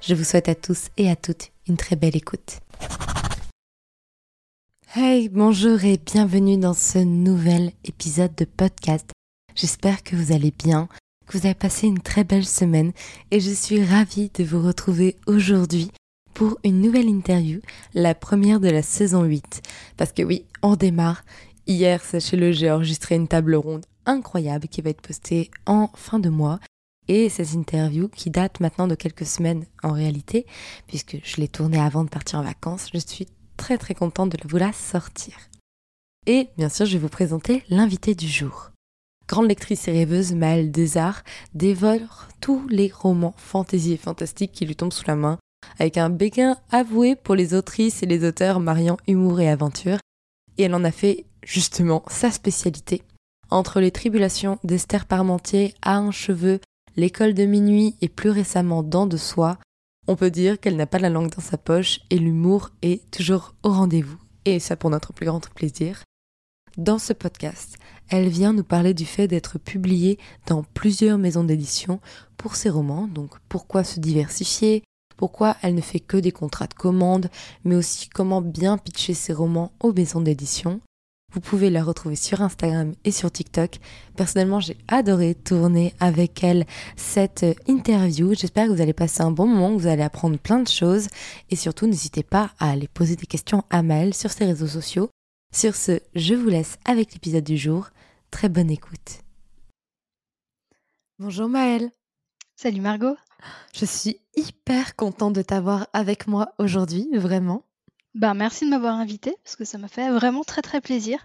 Je vous souhaite à tous et à toutes une très belle écoute. Hey, bonjour et bienvenue dans ce nouvel épisode de podcast. J'espère que vous allez bien, que vous avez passé une très belle semaine et je suis ravie de vous retrouver aujourd'hui pour une nouvelle interview, la première de la saison 8. Parce que oui, on démarre. Hier, sachez-le, j'ai enregistré une table ronde incroyable qui va être postée en fin de mois et ces interviews qui datent maintenant de quelques semaines en réalité, puisque je l'ai tournée avant de partir en vacances. Je suis très très contente de vous la sortir. Et bien sûr, je vais vous présenter l'invité du jour. Grande lectrice et rêveuse, Maëlle Desarts dévore tous les romans fantasy et fantastiques qui lui tombent sous la main, avec un béguin avoué pour les autrices et les auteurs mariant humour et aventure, et elle en a fait justement sa spécialité. Entre les tribulations d'Esther Parmentier à un cheveu, l'école de minuit et plus récemment Dents de Soie, on peut dire qu'elle n'a pas la langue dans sa poche et l'humour est toujours au rendez-vous. Et ça pour notre plus grand plaisir. Dans ce podcast, elle vient nous parler du fait d'être publiée dans plusieurs maisons d'édition pour ses romans, donc pourquoi se diversifier, pourquoi elle ne fait que des contrats de commande, mais aussi comment bien pitcher ses romans aux maisons d'édition? Vous pouvez la retrouver sur Instagram et sur TikTok. Personnellement, j'ai adoré tourner avec elle cette interview. J'espère que vous allez passer un bon moment, que vous allez apprendre plein de choses. Et surtout, n'hésitez pas à aller poser des questions à Maëlle sur ses réseaux sociaux. Sur ce, je vous laisse avec l'épisode du jour. Très bonne écoute. Bonjour Maëlle. Salut Margot. Je suis hyper contente de t'avoir avec moi aujourd'hui, vraiment. Ben, merci de m'avoir invité parce que ça m'a fait vraiment très très plaisir.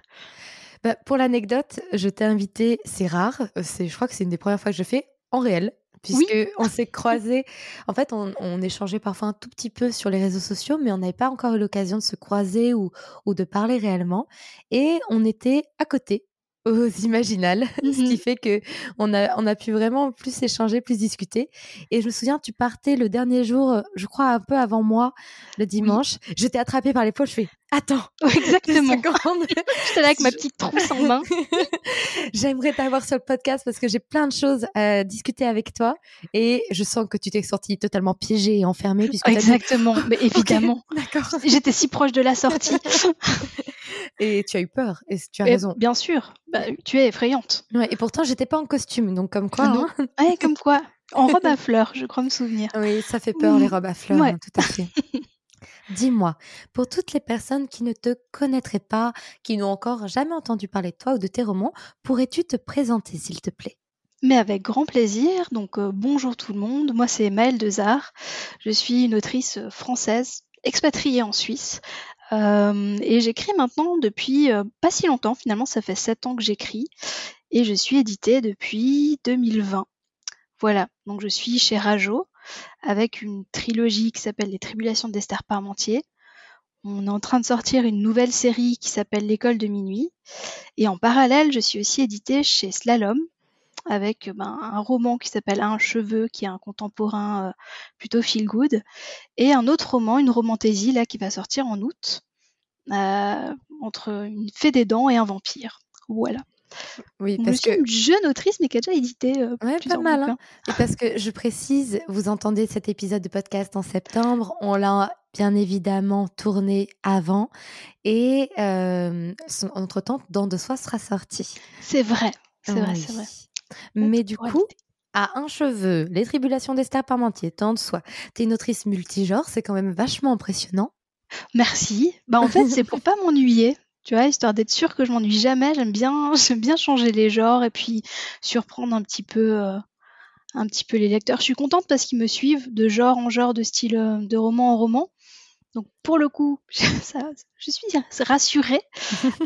Bah, pour l'anecdote, je t'ai invité, c'est rare, euh, c'est, je crois que c'est une des premières fois que je fais en réel, puisque on s'est croisés. En fait, on, on, échangeait parfois un tout petit peu sur les réseaux sociaux, mais on n'avait pas encore eu l'occasion de se croiser ou, ou de parler réellement. Et on était à côté aux Imaginales, ce qui mmh fait que on a, on a pu vraiment plus échanger, plus discuter. Et je me souviens, tu partais le dernier jour, euh, je crois un peu avant moi, le dimanche. Je t'ai attrapée par l'épaule, je fais Attends, exactement. J'étais là avec ma petite trousse en main. J'aimerais t'avoir sur le podcast parce que j'ai plein de choses à discuter avec toi et je sens que tu t'es sortie totalement piégée et enfermée. Puisque exactement, mais évidemment. D'accord. J'étais si proche de la sortie. Et tu as eu peur et tu as raison. Bien sûr, bah, tu es effrayante. Ouais, et pourtant, j'étais pas en costume, donc comme quoi. Hein. ouais, comme quoi. En robe à fleurs, je crois me souvenir. Oui, ça fait peur, les robes à fleurs, hein, tout à fait. Dis-moi, pour toutes les personnes qui ne te connaîtraient pas, qui n'ont encore jamais entendu parler de toi ou de tes romans, pourrais-tu te présenter, s'il te plaît? Mais avec grand plaisir. Donc euh, bonjour tout le monde, moi c'est Maëlle Dezard. Je suis une autrice française expatriée en Suisse. Euh, et j'écris maintenant depuis euh, pas si longtemps, finalement ça fait sept ans que j'écris. Et je suis éditée depuis 2020. Voilà, donc je suis chez Rajo avec une trilogie qui s'appelle Les Tribulations d'Esther Parmentier. On est en train de sortir une nouvelle série qui s'appelle L'école de minuit. Et en parallèle, je suis aussi éditée chez Slalom avec ben, un roman qui s'appelle Un cheveu, qui est un contemporain euh, plutôt feel good, et un autre roman, une romantaisie là qui va sortir en août, euh, entre une fée des dents et un vampire. Voilà. Oui, parce que une jeune autrice, mais qui a déjà édité euh, pas mal. Hein. Et parce que je précise, vous entendez cet épisode de podcast en septembre, on l'a bien évidemment tourné avant, et euh, entre temps, dans de soi sera sorti. C'est vrai, c'est vrai, c'est vrai. Mais du coup, à un cheveu, les tribulations d'Esther Parmentier, tant de soi. T'es une autrice multigenre, c'est quand même vachement impressionnant. Merci. Bah en fait, c'est pour pas m'ennuyer tu vois, histoire d'être sûre que je m'ennuie jamais. J'aime bien, j'aime bien changer les genres et puis surprendre un petit peu, euh, un petit peu les lecteurs. Je suis contente parce qu'ils me suivent de genre en genre, de style euh, de roman en roman. Donc pour le coup, ça, je suis rassurée.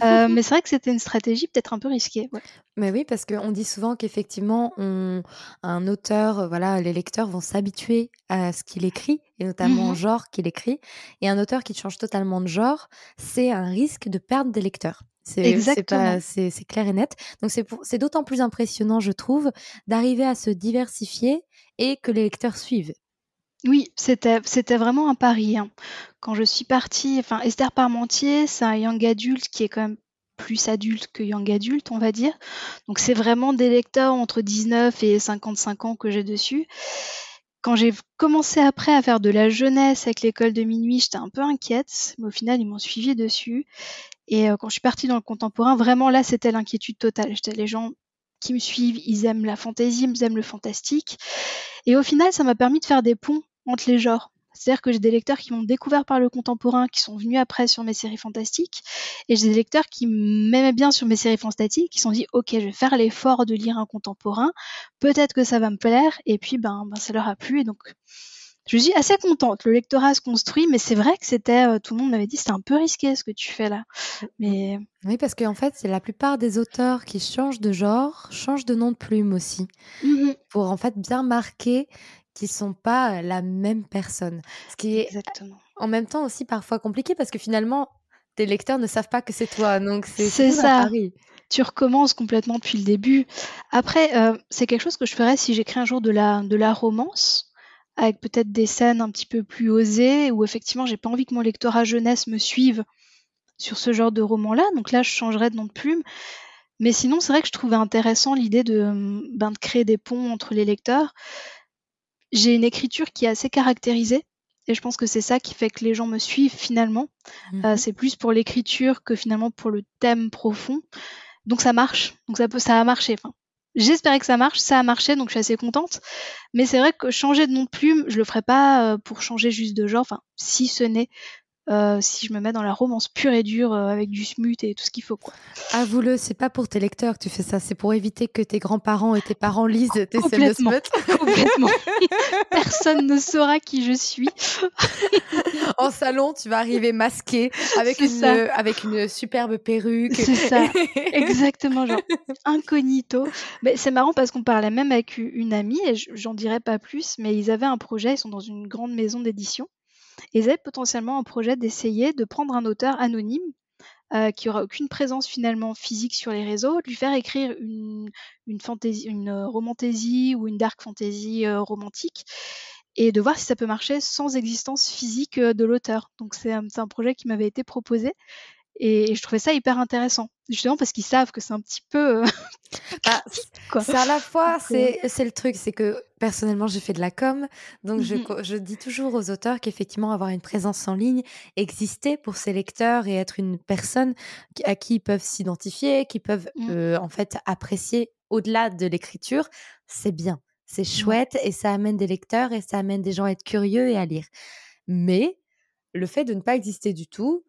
Euh, mais c'est vrai que c'était une stratégie peut-être un peu risquée. Mais oui, parce qu'on dit souvent qu'effectivement, un auteur, voilà, les lecteurs vont s'habituer à ce qu'il écrit, et notamment au mmh genre qu'il écrit. Et un auteur qui change totalement de genre, c'est un risque de perdre des lecteurs. C'est clair et net. Donc c'est d'autant plus impressionnant, je trouve, d'arriver à se diversifier et que les lecteurs suivent. Oui, c'était vraiment un pari, hein. Quand je suis partie enfin Esther Parmentier, c'est un young adulte qui est quand même plus adulte que young adulte, on va dire. Donc c'est vraiment des lecteurs entre 19 et 55 ans que j'ai dessus. Quand j'ai commencé après à faire de la jeunesse avec l'école de minuit, j'étais un peu inquiète, mais au final, ils m'ont suivi dessus et euh, quand je suis partie dans le contemporain, vraiment là, c'était l'inquiétude totale. J'étais les gens qui me suivent, ils aiment la fantaisie, ils aiment le fantastique. Et au final, ça m'a permis de faire des ponts entre les genres. C'est-à-dire que j'ai des lecteurs qui m'ont découvert par le contemporain, qui sont venus après sur mes séries fantastiques, et j'ai des lecteurs qui m'aimaient bien sur mes séries fantastiques, qui se sont dit, ok, je vais faire l'effort de lire un contemporain, peut-être que ça va me plaire, et puis ben, ben ça leur a plu, et donc je suis assez contente. Le lectorat se construit, mais c'est vrai que c'était, euh, tout le monde m'avait dit, c'est un peu risqué ce que tu fais là. Mais oui, parce qu'en fait, c'est la plupart des auteurs qui changent de genre, changent de nom de plume aussi, mmh pour en fait bien marquer qu'ils sont pas la même personne. Ce qui est en même temps aussi parfois compliqué parce que finalement, tes lecteurs ne savent pas que c'est toi, donc c'est ça. Tu recommences complètement depuis le début. Après, euh, c'est quelque chose que je ferais si j'écris un jour de la, de la romance avec peut-être des scènes un petit peu plus osées, où effectivement j'ai pas envie que mon lectorat jeunesse me suive sur ce genre de roman-là. Donc là, je changerais de nom de plume. Mais sinon, c'est vrai que je trouvais intéressant l'idée de, ben, de créer des ponts entre les lecteurs. J'ai une écriture qui est assez caractérisée. Et je pense que c'est ça qui fait que les gens me suivent finalement. Euh, mhm. c'est plus pour l'écriture que finalement pour le thème profond. Donc ça marche. Donc ça peut, ça a marché. Enfin, J'espérais que ça marche, ça a marché, donc je suis assez contente. Mais c'est vrai que changer de nom de plume, je le ferai pas euh, pour changer juste de genre, enfin, si ce n'est euh, si je me mets dans la romance pure et dure euh, avec du smut et tout ce qu'il faut. Quoi. Avoue-le, c'est pas pour tes lecteurs que tu fais ça, c'est pour éviter que tes grands-parents et tes parents lisent tes smut. Complètement. Personne ne saura qui je suis. en salon, tu vas arriver masqué avec une, avec une superbe perruque. C'est ça, exactement, genre incognito. Mais c'est marrant parce qu'on parlait même avec une amie, et j'en dirais pas plus, mais ils avaient un projet, ils sont dans une grande maison d'édition ils avaient potentiellement un projet d'essayer de prendre un auteur anonyme euh, qui aura aucune présence finalement physique sur les réseaux, de lui faire écrire une, fantasy, une euh, romantasy ou une dark fantasy euh, romantique et de voir si ça peut marcher sans existence physique de l'auteur. Donc c'est un, projet qui m'avait été proposé et, je trouvais ça hyper intéressant, justement parce qu'ils savent que c'est un petit peu. Euh, bah, c'est à la fois, c'est le truc, c'est que personnellement, j'ai fait de la com, donc je, mmh je, dis toujours aux auteurs qu'effectivement, avoir une présence en ligne, exister pour ses lecteurs et être une personne à qui ils peuvent s'identifier, qui peuvent mmh. euh, en fait apprécier au-delà de l'écriture, c'est bien, c'est chouette et ça amène des lecteurs et ça amène des gens à être curieux et à lire. Mais le fait de ne pas exister du tout,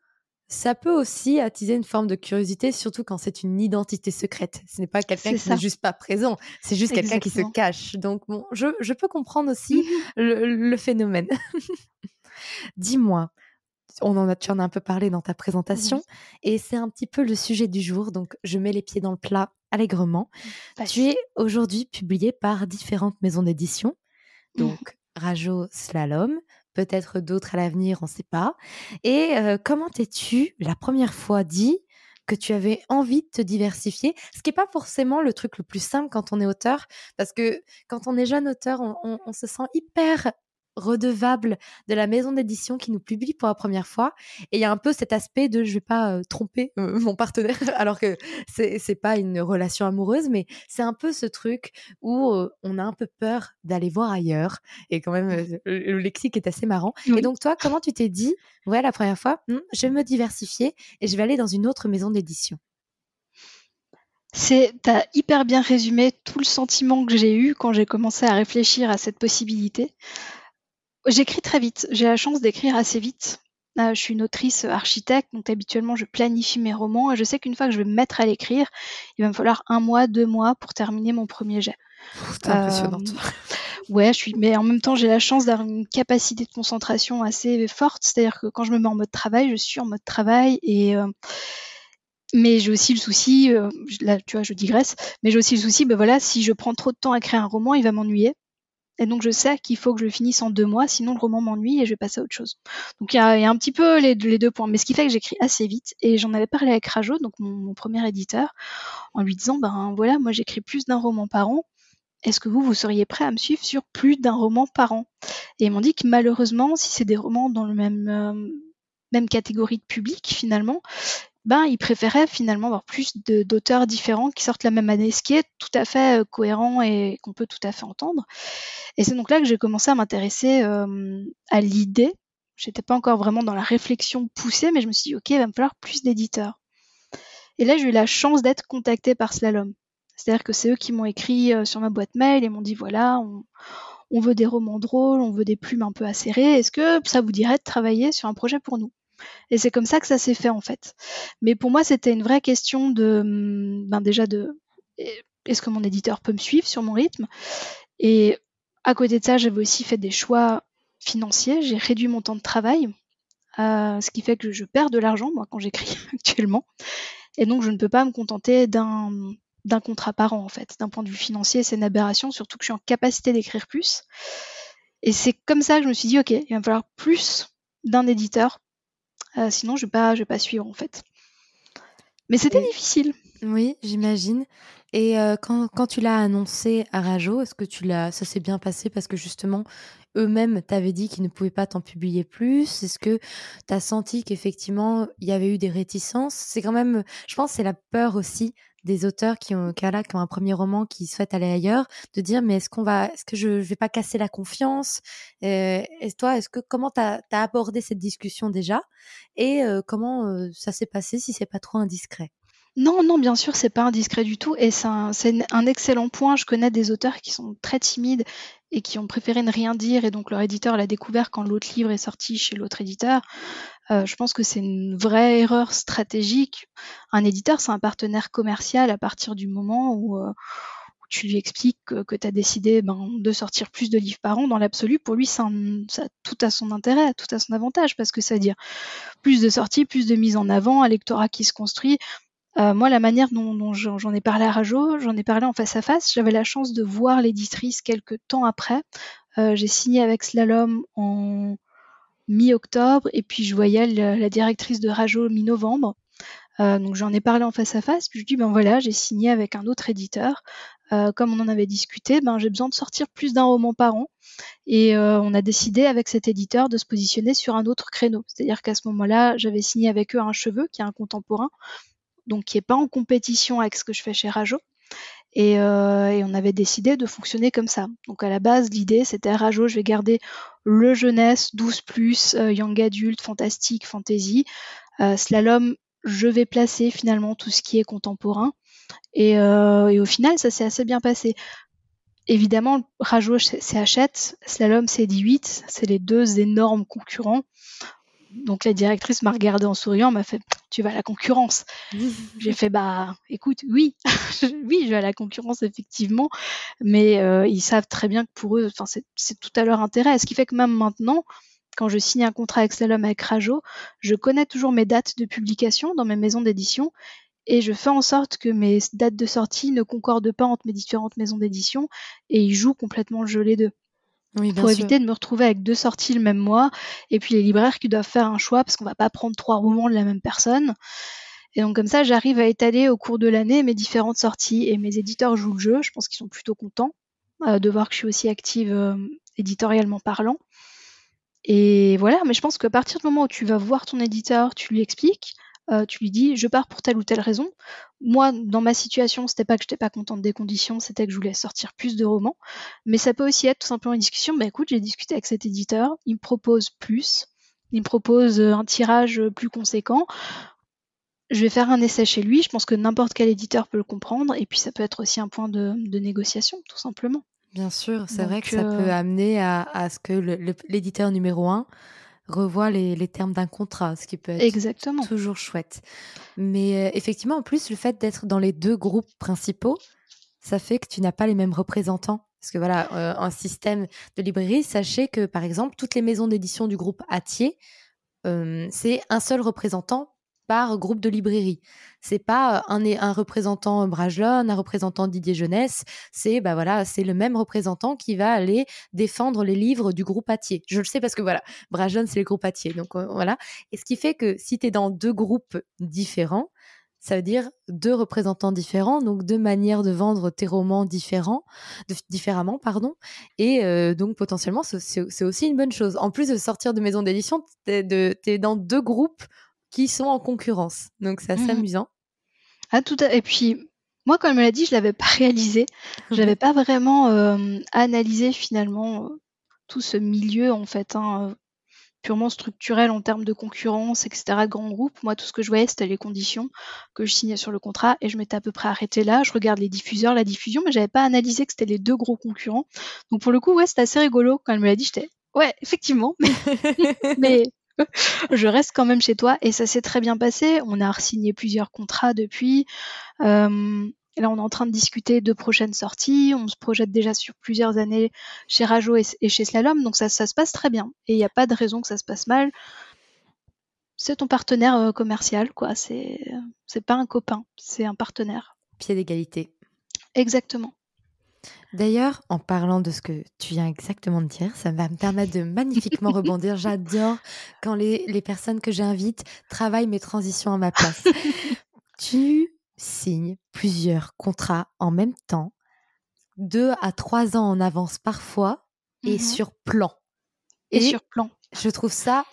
ça peut aussi attiser une forme de curiosité, surtout quand c'est une identité secrète. Ce n'est pas quelqu'un qui n'est juste pas présent, c'est juste quelqu'un qui se cache. Donc, bon, je, peux comprendre aussi le, phénomène. Dis-moi, on en a, tu en as un peu parlé dans ta présentation, et c'est un petit peu le sujet du jour, donc je mets les pieds dans le plat allègrement. Tu es aujourd'hui publié par différentes maisons d'édition, mmh. donc Rajo Slalom, peut-être d'autres à l'avenir, on ne sait pas. Et comment t'es-tu la première fois dit que tu avais envie de te diversifier, ce qui n'est pas forcément le truc le plus simple quand on est auteur, parce que quand on est jeune auteur, on se sent hyper redevable de la maison d'édition qui nous publie pour la première fois. Et il y a un peu cet aspect de je vais pas euh, tromper euh, mon partenaire, alors que c'est, c'est pas une relation amoureuse, mais c'est un peu ce truc où euh, on a un peu peur d'aller voir ailleurs. Et quand même, le, lexique est assez marrant. Et donc, toi, comment tu t'es dit, ouais, la première fois, «Hum, je vais me diversifier et je vais aller dans une autre maison d'édition? C'est, t'as hyper bien résumé tout le sentiment que j'ai eu quand j'ai commencé à réfléchir à cette possibilité. J'écris très vite. J'ai la chance d'écrire assez vite. je suis une autrice architecte, donc habituellement je planifie mes romans et je sais qu'une fois que je vais me mettre à l'écrire, il va me falloir un mois, deux mois pour terminer mon premier jet. C'est impressionnante. ouais, je suis, mais en même temps j'ai la chance d'avoir une capacité de concentration assez forte, c'est-à-dire que quand je me mets en mode travail, je suis en mode travail et mais j'ai aussi le souci, euh, là tu vois, je digresse, mais j'ai aussi le souci, ben voilà, si je prends trop de temps à créer un roman, il va m'ennuyer. Et donc je sais qu'il faut que je le finisse en deux mois, sinon le roman m'ennuie et je vais passer à autre chose. Donc il y, a, un petit peu les, deux points. Mais ce qui fait que j'écris assez vite. Et j'en avais parlé avec Rajo, donc mon, premier éditeur, en lui disant, ben voilà, moi j'écris plus d'un roman par an. Est-ce que vous, vous seriez prêt à me suivre sur plus d'un roman par an? Et ils m'ont dit que malheureusement, si c'est des romans dans le même... Euh, même catégorie de public finalement, ben, il préférait finalement avoir plus d'auteurs différents qui sortent la même année, ce qui est tout à fait euh, cohérent et qu'on peut tout à fait entendre. Et c'est donc là que j'ai commencé à m'intéresser euh, à l'idée. J'étais pas encore vraiment dans la réflexion poussée, mais je me suis dit, ok, il va me falloir plus d'éditeurs. Et là, j'ai eu la chance d'être contactée par Slalom. C'est-à-dire que c'est eux qui m'ont écrit euh, sur ma boîte mail et m'ont dit, voilà, on, on veut des romans drôles, on veut des plumes un peu acérées. Est-ce que ça vous dirait de travailler sur un projet pour nous? Et c'est comme ça que ça s'est fait en fait. Mais pour moi, c'était une vraie question de, hum, ben déjà de, est-ce que mon éditeur peut me suivre sur mon rythme? Et à côté de ça, j'avais aussi fait des choix financiers. J'ai réduit mon temps de travail, euh, ce qui fait que je perds de l'argent moi quand j'écris actuellement. Et donc, je ne peux pas me contenter d'un d'un contrat par an en fait. D'un point de vue financier, c'est une aberration, surtout que je suis en capacité d'écrire plus. Et c'est comme ça que je me suis dit, ok, il va me falloir plus d'un éditeur euh, sinon, je vais pas, je vais pas suivre en fait. Mais c'était difficile. Oui, j'imagine. Et euh, quand, quand, tu l'as annoncé à Rajo, est-ce que tu l'as, ça s'est bien passé parce que justement, eux-mêmes t'avaient dit qu'ils ne pouvaient pas t'en publier plus? Est-ce que tu as senti qu'effectivement, il y avait eu des réticences? C'est quand même, je pense, c'est la peur aussi des auteurs qui ont, qui, un premier roman qui souhaitent aller ailleurs, de dire mais est-ce qu'on va, est-ce que je, vais pas casser la confiance euh, Et toi, est-ce que comment tu as abordé cette discussion déjà et euh, comment euh, ça s'est passé si c'est pas trop indiscret? Non, non, bien sûr, c'est pas indiscret du tout, et c'est un, excellent point. Je connais des auteurs qui sont très timides et qui ont préféré ne rien dire, et donc leur éditeur l'a découvert quand l'autre livre est sorti chez l'autre éditeur. Euh, je pense que c'est une vraie erreur stratégique. Un éditeur, c'est un partenaire commercial à partir du moment où, euh, tu lui expliques que, tu as décidé ben, de sortir plus de livres par an. Dans l'absolu, pour lui, ça, tout à son intérêt, tout à son avantage, parce que ça veut dire plus de sorties, plus de mise en avant, un lectorat qui se construit. Euh, moi, la manière dont, j'en ai parlé à Rajo, j'en ai parlé en face à face. J'avais la chance de voir l'éditrice quelques temps après. J'ai signé avec Slalom en mi-octobre et puis je voyais la, directrice de Rajo mi-novembre. Euh, donc j'en ai parlé en face à face, puis je dis ben voilà, j'ai signé avec un autre éditeur. Euh, comme on en avait discuté, ben j'ai besoin de sortir plus d'un roman par an. Et euh, on a décidé avec cet éditeur de se positionner sur un autre créneau. C'est-à-dire qu'à ce moment-là, j'avais signé avec eux un cheveu, qui est un contemporain, donc qui n'est pas en compétition avec ce que je fais chez Rajo. Euh, et, on avait décidé de fonctionner comme ça. Donc à la base, l'idée c'était Rajo, je vais garder le jeunesse, 12 plus, euh, young adulte, fantastique, fantasy. Euh, slalom, je vais placer finalement tout ce qui est contemporain. Et, et au final, ça s'est assez bien passé. Évidemment, Rajo c'est Hachette, Slalom c'est 18, c'est les deux énormes concurrents donc la directrice m'a regardé en souriant, m'a fait tu vas à la concurrence. J'ai fait bah écoute, oui, oui, je vais à la concurrence effectivement, mais euh, ils savent très bien que pour eux, enfin c'est tout à leur intérêt. Ce qui fait que même maintenant, quand je signe un contrat avec Slalom avec Rajo, je connais toujours mes dates de publication dans mes maisons d'édition et je fais en sorte que mes dates de sortie ne concordent pas entre mes différentes maisons d'édition et ils jouent complètement le jeu les deux pour éviter de me retrouver avec deux sorties le même mois, et puis les libraires qui doivent faire un choix parce qu'on va pas prendre trois romans de la même personne. Et donc comme ça, j'arrive à étaler au cours de l'année mes différentes sorties et mes éditeurs jouent le jeu. Je pense qu'ils sont plutôt contents euh, de voir que je suis aussi active euh, éditorialement parlant. Et voilà, mais je pense qu'à partir du moment où tu vas voir ton éditeur, tu lui expliques, euh, tu lui dis je pars pour telle ou telle raison. Moi, dans ma situation, c'était pas que j'étais pas contente des conditions, c'était que je voulais sortir plus de romans. Mais ça peut aussi être tout simplement une discussion. Bah écoute, j'ai discuté avec cet éditeur, il me propose plus, il me propose euh, un tirage plus conséquent. Je vais faire un essai chez lui. Je pense que n'importe quel éditeur peut le comprendre. Et puis ça peut être aussi un point de, négociation, tout simplement. Bien sûr, c'est vrai que ça peut euh, amener à, ce que l'éditeur numéro un revoient les, termes d'un contrat, ce qui peut être toujours chouette. Mais euh, effectivement, en plus, le fait d'être dans les deux groupes principaux, ça fait que tu n'as pas les mêmes représentants. Parce que voilà, euh, un système de librairie, sachez que par exemple, toutes les maisons d'édition du groupe Atier, euh, c'est un seul représentant par groupe de librairie. C'est pas un, un représentant Bragelonne, un représentant Didier Jeunesse. C'est bah voilà, c'est le même représentant qui va aller défendre les livres du groupe Atier. Je le sais parce que voilà, Bragelonne c'est le groupe Atier. Donc euh, voilà. Et ce qui fait que si tu es dans deux groupes différents, ça veut dire deux représentants différents, donc deux manières de vendre tes romans différents, différemment, pardon. Et euh, donc potentiellement, c'est aussi une bonne chose. En plus de sortir de maison d'édition, tu es, dans deux groupes qui sont en concurrence. Donc c'est assez mmh amusant. Ah, tout Et puis, moi, quand elle me l'a dit, je l'avais pas réalisé. Je n'avais pas vraiment euh, analysé finalement euh, tout ce milieu, en fait, hein, euh, purement structurel en termes de concurrence, etc., de grands groupes. Moi, tout ce que je voyais, c'était les conditions que je signais sur le contrat et je m'étais à peu près arrêté là. Je regarde les diffuseurs, la diffusion, mais j'avais pas analysé que c'était les deux gros concurrents. Donc, pour le coup, ouais, c'était assez rigolo. Quand elle me l'a dit, j'étais, ouais, effectivement, mais je reste quand même chez toi et ça s'est très bien passé. On a signé plusieurs contrats depuis. Euh, là, on est en train de discuter de prochaines sorties. On se projette déjà sur plusieurs années chez Rajo et, chez Slalom. Donc ça, se passe très bien. Et il n'y a pas de raison que ça se passe mal. C'est ton partenaire euh, commercial, quoi. C'est, c'est pas un copain, c'est un partenaire. Pied d'égalité. Exactement. D'ailleurs, en parlant de ce que tu viens exactement de dire, ça va me permettre de magnifiquement rebondir. J'adore quand les, les personnes que j'invite travaillent mes transitions à ma place. tu signes plusieurs contrats en même temps, deux à trois ans en avance parfois, et mmh sur plan. Et, sur plan. Je trouve ça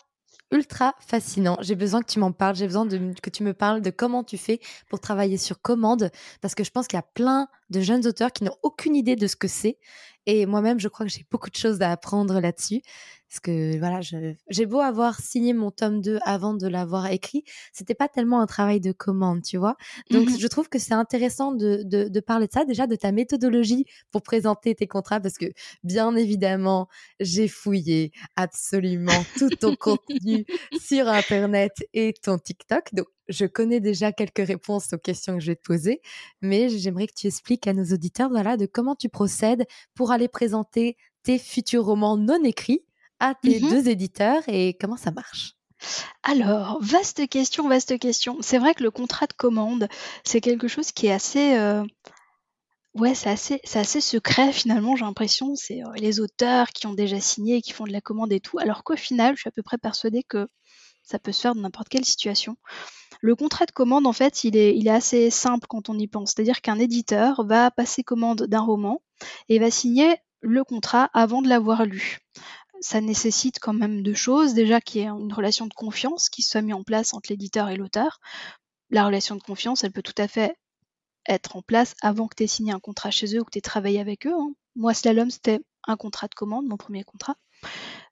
ultra fascinant. J'ai besoin que tu m'en parles, j'ai besoin de, que tu me parles de comment tu fais pour travailler sur commande, parce que je pense qu'il y a plein de jeunes auteurs qui n'ont aucune idée de ce que c'est. Et moi-même, je crois que j'ai beaucoup de choses à apprendre là-dessus. Parce que voilà, j'ai beau avoir signé mon tome 2 avant de l'avoir écrit, c'était pas tellement un travail de commande, tu vois. Donc mmh je trouve que c'est intéressant de, de, de, parler de ça, déjà de ta méthodologie pour présenter tes contrats, parce que bien évidemment, j'ai fouillé absolument tout ton contenu sur Internet et ton TikTok. Donc je connais déjà quelques réponses aux questions que je vais te poser, mais j'aimerais que tu expliques à nos auditeurs voilà, de comment tu procèdes pour aller présenter tes futurs romans non écrits à tes mmh deux éditeurs et comment ça marche? Alors, vaste question, vaste question. C'est vrai que le contrat de commande, c'est quelque chose qui est assez, euh, ouais, c'est assez, c'est assez secret finalement. J'ai l'impression, c'est euh, les auteurs qui ont déjà signé, qui font de la commande et tout. Alors qu'au final, je suis à peu près persuadée que ça peut se faire dans n'importe quelle situation. Le contrat de commande, en fait, il est, il est assez simple quand on y pense. C'est-à-dire qu'un éditeur va passer commande d'un roman et va signer le contrat avant de l'avoir lu ça nécessite quand même deux choses. Déjà qu'il y ait une relation de confiance qui soit mise en place entre l'éditeur et l'auteur. La relation de confiance, elle peut tout à fait être en place avant que tu aies signé un contrat chez eux ou que tu aies travaillé avec eux. Hein. Moi, Slalom, c'était un contrat de commande, mon premier contrat.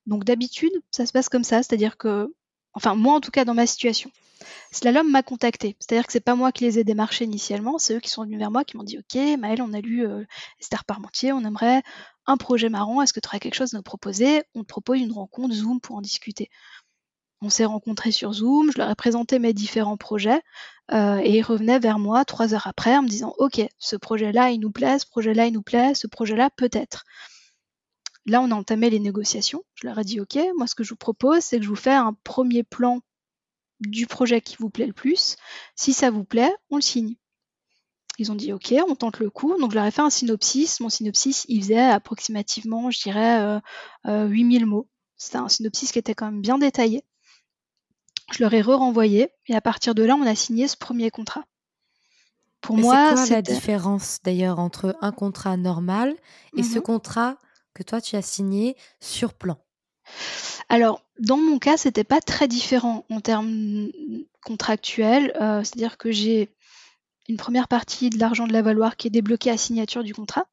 Donc d'habitude, ça se passe comme ça, c'est-à-dire que, enfin moi en tout cas dans ma situation, Slalom m'a contacté. C'est-à-dire que c'est pas moi qui les ai démarchés initialement, c'est eux qui sont venus vers moi, qui m'ont dit Ok, Maëlle, on a lu euh, Esther Parmentier, on aimerait un projet marrant, est-ce que tu aurais quelque chose à nous proposer? On te propose une rencontre Zoom pour en discuter. On s'est rencontrés sur Zoom, je leur ai présenté mes différents projets euh, et ils revenaient vers moi trois heures après en me disant Ok, ce projet-là, il nous plaît, ce projet-là, il nous plaît, ce projet-là, peut-être. Là, on a entamé les négociations. Je leur ai dit Ok, moi, ce que je vous propose, c'est que je vous fais un premier plan du projet qui vous plaît le plus. Si ça vous plaît, on le signe. Ils ont dit OK, on tente le coup. Donc je leur ai fait un synopsis. Mon synopsis, il faisait approximativement, je dirais, euh, 8000 euh, mots. C'était un synopsis qui était quand même bien détaillé. Je leur ai re-renvoyé et à partir de là, on a signé ce premier contrat. Pour moi, c'est la différence d'ailleurs entre un contrat normal et ce mhm. contrat que toi tu as signé sur plan? Alors, dans mon cas, c'était pas très différent en termes contractuels. Euh, c'est-à-dire que j'ai une première partie de l'argent de la valoir qui est débloqué à signature du contrat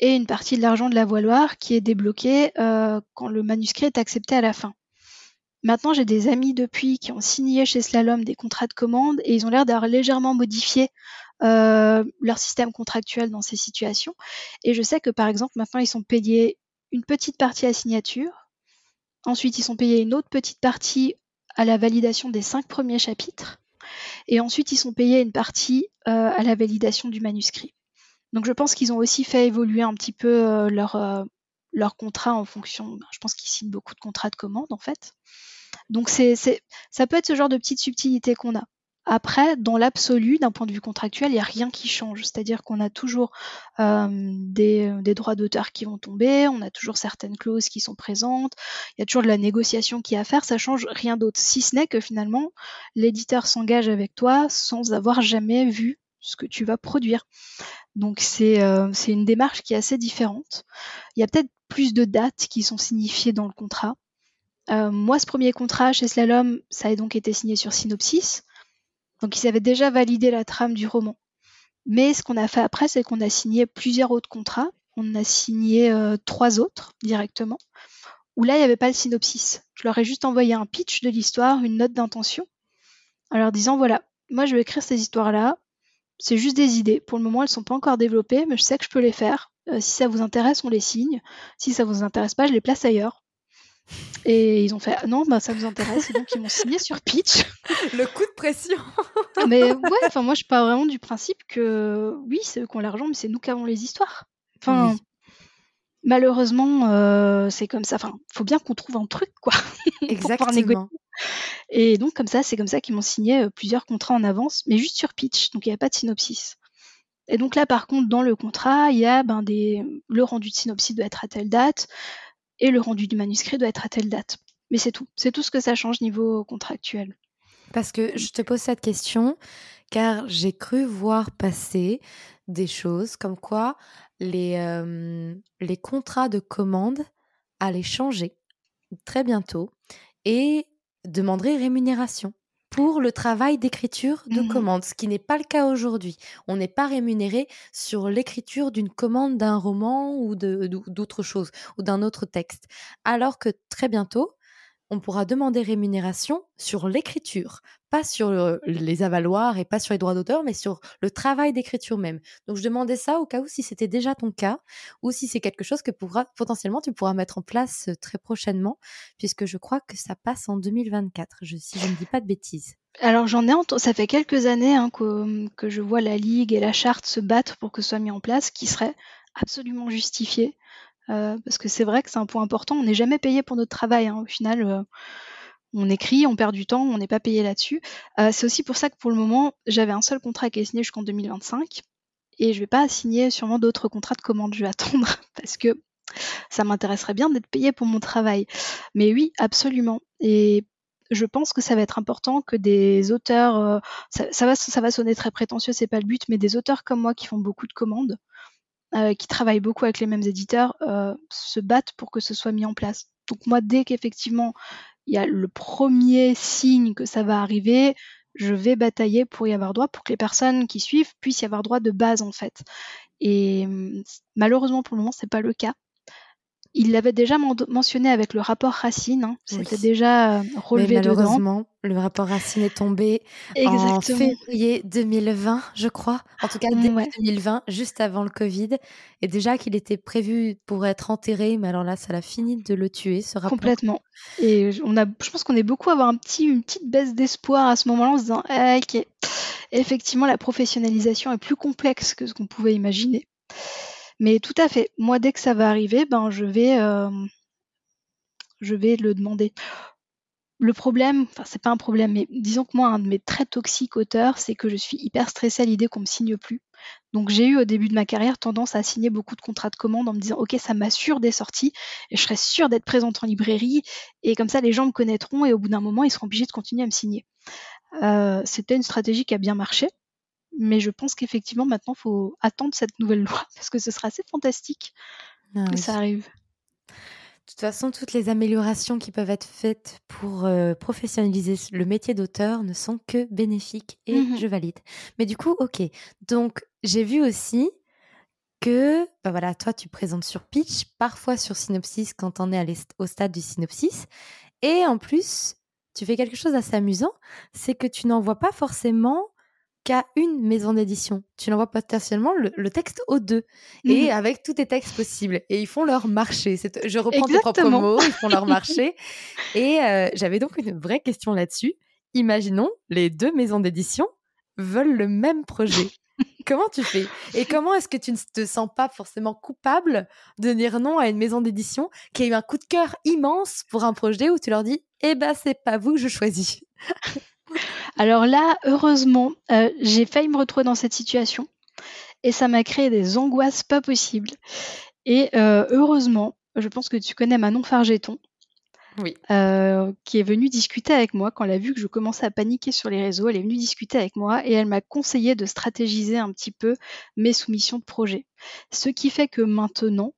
et une partie de l'argent de la valoir qui est débloqué euh, quand le manuscrit est accepté à la fin. Maintenant, j'ai des amis depuis qui ont signé chez Slalom des contrats de commande et ils ont l'air d'avoir légèrement modifié euh, leur système contractuel dans ces situations. Et je sais que par exemple, maintenant, ils sont payés une petite partie à signature Ensuite, ils sont payés une autre petite partie à la validation des cinq premiers chapitres. Et ensuite, ils sont payés une partie euh, à la validation du manuscrit. Donc je pense qu'ils ont aussi fait évoluer un petit peu euh, leur, euh, leur contrat en fonction. Ben, je pense qu'ils signent beaucoup de contrats de commande en fait. Donc c'est, ça peut être ce genre de petite subtilité qu'on a. Après, dans l'absolu, d'un point de vue contractuel, il n'y a rien qui change. C'est-à-dire qu'on a toujours euh, des, des, droits d'auteur qui vont tomber, on a toujours certaines clauses qui sont présentes, il y a toujours de la négociation qui est à faire, ça change rien d'autre. Si ce n'est que finalement, l'éditeur s'engage avec toi sans avoir jamais vu ce que tu vas produire. Donc c'est euh, une démarche qui est assez différente. Il y a peut-être plus de dates qui sont signifiées dans le contrat. Euh, moi, ce premier contrat chez Slalom, ça a donc été signé sur Synopsis. Donc ils avaient déjà validé la trame du roman. Mais ce qu'on a fait après, c'est qu'on a signé plusieurs autres contrats. On a signé euh, trois autres directement, où là, il n'y avait pas le synopsis. Je leur ai juste envoyé un pitch de l'histoire, une note d'intention, en leur disant, voilà, moi je vais écrire ces histoires-là. C'est juste des idées. Pour le moment, elles ne sont pas encore développées, mais je sais que je peux les faire. Euh, si ça vous intéresse, on les signe. Si ça vous intéresse pas, je les place ailleurs. Et ils ont fait non, bah, ça vous intéresse. Et donc ils m'ont signé sur Pitch. Le coup de pression. mais ouais, enfin moi je pars vraiment du principe que oui, c'est eux qui ont l'argent, mais c'est nous qui avons les histoires. Enfin, malheureusement, euh, c'est comme ça. Enfin, faut bien qu'on trouve un truc quoi. Exactement. Et donc comme ça, c'est comme ça qu'ils m'ont signé euh, plusieurs contrats en avance, mais juste sur Pitch. Donc il n'y a pas de synopsis. Et donc là, par contre, dans le contrat, il y a ben, des... le rendu de synopsis doit être à telle date, et le rendu du manuscrit doit être à telle date. Mais c'est tout. C'est tout ce que ça change niveau contractuel. Parce que je te pose cette question car j'ai cru voir passer des choses comme quoi les, euh, les contrats de commande allaient changer très bientôt et demanderaient rémunération pour le travail d'écriture de mmh commande, ce qui n'est pas le cas aujourd'hui. On n'est pas rémunéré sur l'écriture d'une commande d'un roman ou d'autre chose, ou d'un autre texte. Alors que très bientôt, on pourra demander rémunération sur l'écriture, pas sur les avaloirs et pas sur les droits d'auteur, mais sur le travail d'écriture même. Donc je demandais ça au cas où si c'était déjà ton cas ou si c'est quelque chose que potentiellement tu pourras mettre en place très prochainement, puisque je crois que ça passe en 2024, je, si je ne dis pas de bêtises. Alors j'en ai entendu, ça fait quelques années hein, que, que, je vois la Ligue et la charte se battre pour que ce soit mis en place, qui serait absolument justifié. Euh, parce que c'est vrai que c'est un point important. On n'est jamais payé pour notre travail. Hein. Au final, euh, on écrit, on perd du temps, on n'est pas payé là-dessus. Euh, c'est aussi pour ça que pour le moment, j'avais un seul contrat qui est signé jusqu'en 2025. Et je vais pas signer sûrement d'autres contrats de commande. Je vais attendre parce que ça m'intéresserait bien d'être payé pour mon travail. Mais oui, absolument. Et je pense que ça va être important que des auteurs, ça, va, ça va sonner très prétentieux, c'est pas le but, mais des auteurs comme moi qui font beaucoup de commandes, euh, qui travaillent beaucoup avec les mêmes éditeurs, euh, se battent pour que ce soit mis en place. Donc moi, dès qu'effectivement il y a le premier signe que ça va arriver, je vais batailler pour y avoir droit, pour que les personnes qui suivent puissent y avoir droit de base en fait. Et malheureusement pour le moment, c'est pas le cas. Il l'avait déjà mentionné avec le rapport Racine, hein. c'était déjà euh, relevé malheureusement, le rapport Racine est tombé en février 2020, je crois. En tout cas, début 2020, juste avant le Covid. Et déjà qu'il était prévu pour être enterré, mais alors là, ça l'a fini de le tuer, ce rapport. Complètement. Et on a, je pense qu'on est beaucoup à avoir un petit, une petite baisse d'espoir à ce moment-là en se disant, eh, ok, effectivement, la professionnalisation est plus complexe que ce qu'on pouvait imaginer. Mais tout à fait. Moi, dès que ça va arriver, ben je vais, euh, je vais le demander. Le problème, enfin c'est pas un problème, mais disons que moi, un de mes très toxiques auteurs, c'est que je suis hyper stressée à l'idée qu'on me signe plus. Donc j'ai eu au début de ma carrière tendance à signer beaucoup de contrats de commande en me disant ok ça m'assure des sorties et je serai sûre d'être présente en librairie et comme ça les gens me connaîtront et au bout d'un moment ils seront obligés de continuer à me signer. Euh, c'était une stratégie qui a bien marché, mais je pense qu'effectivement, maintenant, il faut attendre cette nouvelle loi parce que ce sera assez fantastique ah que ça arrive. De toute façon, toutes les améliorations qui peuvent être faites pour euh, professionnaliser le métier d'auteur ne sont que bénéfiques et mmh je valide. Mais du coup, ok. Donc, j'ai vu aussi que, bah voilà, toi, tu présentes sur pitch, parfois sur synopsis quand on est au stade du synopsis. Et en plus, tu fais quelque chose d'assez amusant, c'est que tu n'envoies pas forcément qu'à une maison d'édition. Tu l'envoies potentiellement le, texte aux deux et mhm. avec tous tes textes possibles. Et ils font leur marché. Je reprends tes propres mots, ils font leur marché. Et euh, j'avais donc une vraie question là-dessus. Imaginons les deux maisons d'édition veulent le même projet. comment tu fais? Et comment est-ce que tu ne te sens pas forcément coupable de dire non à une maison d'édition qui a eu un coup de cœur immense pour un projet où tu leur dis Eh ben, c'est pas vous que je choisis? Alors là, heureusement, euh, j'ai failli me retrouver dans cette situation et ça m'a créé des angoisses pas possibles. Et euh, heureusement, je pense que tu connais Manon Fargeton. Oui. Euh, qui est venue discuter avec moi quand elle a vu que je commençais à paniquer sur les réseaux. Elle est venue discuter avec moi et elle m'a conseillé de stratégiser un petit peu mes soumissions de projet. Ce qui fait que maintenant,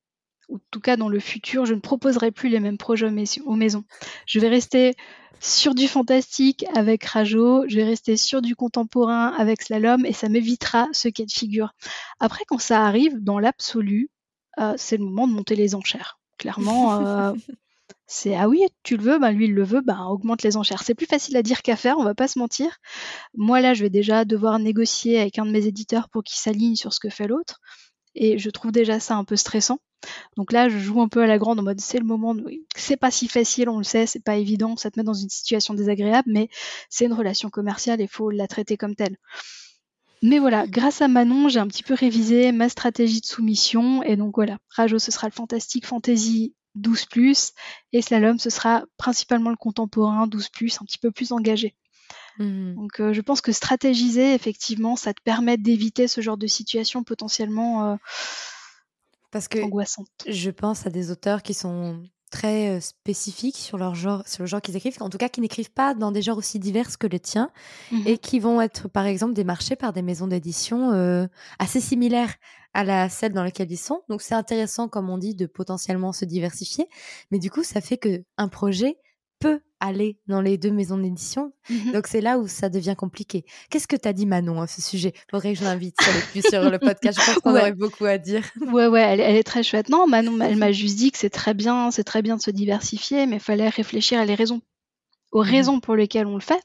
ou en tout cas dans le futur, je ne proposerai plus les mêmes projets aux maisons. Je vais rester sur du fantastique avec Rajo, je vais rester sur du contemporain avec Slalom et ça m'évitera ce cas de figure. Après, quand ça arrive, dans l'absolu, euh, c'est le moment de monter les enchères. Clairement, euh, c'est ah oui, tu le veux, ben lui il le veut, ben augmente les enchères. C'est plus facile à dire qu'à faire, on va pas se mentir. Moi là, je vais déjà devoir négocier avec un de mes éditeurs pour qu'il s'aligne sur ce que fait l'autre. Et je trouve déjà ça un peu stressant. Donc là, je joue un peu à la grande en mode c'est le moment, c'est pas si facile, on le sait, c'est pas évident, ça te met dans une situation désagréable, mais c'est une relation commerciale et il faut la traiter comme telle. Mais voilà, grâce à Manon, j'ai un petit peu révisé ma stratégie de soumission et donc voilà, Rajo ce sera le fantastique fantasy 12 et Slalom ce sera principalement le contemporain 12 un petit peu plus engagé. Mmh. Donc euh, je pense que stratégiser effectivement, ça te permet d'éviter ce genre de situation potentiellement euh, parce que je pense à des auteurs qui sont très spécifiques sur leur genre, sur le genre qu'ils écrivent, en tout cas qui n'écrivent pas dans des genres aussi divers que le tien, mmh et qui vont être par exemple démarchés par des maisons d'édition assez similaires à la celle dans laquelle ils sont. Donc c'est intéressant, comme on dit, de potentiellement se diversifier, mais du coup ça fait que un projet peut aller dans les deux maisons d'édition. Mmh Donc c'est là où ça devient compliqué. Qu'est-ce que tu as dit Manon à ce sujet? Faudrait que je l'invite sur, sur le podcast. Je pense qu'on aurait beaucoup à dire. Ouais, ouais, elle, est très chouette. Non, Manon, elle m'a juste dit que c'est très bien, c'est très bien de se diversifier, mais il fallait réfléchir à les raisons, aux mmh raisons pour lesquelles on le fait.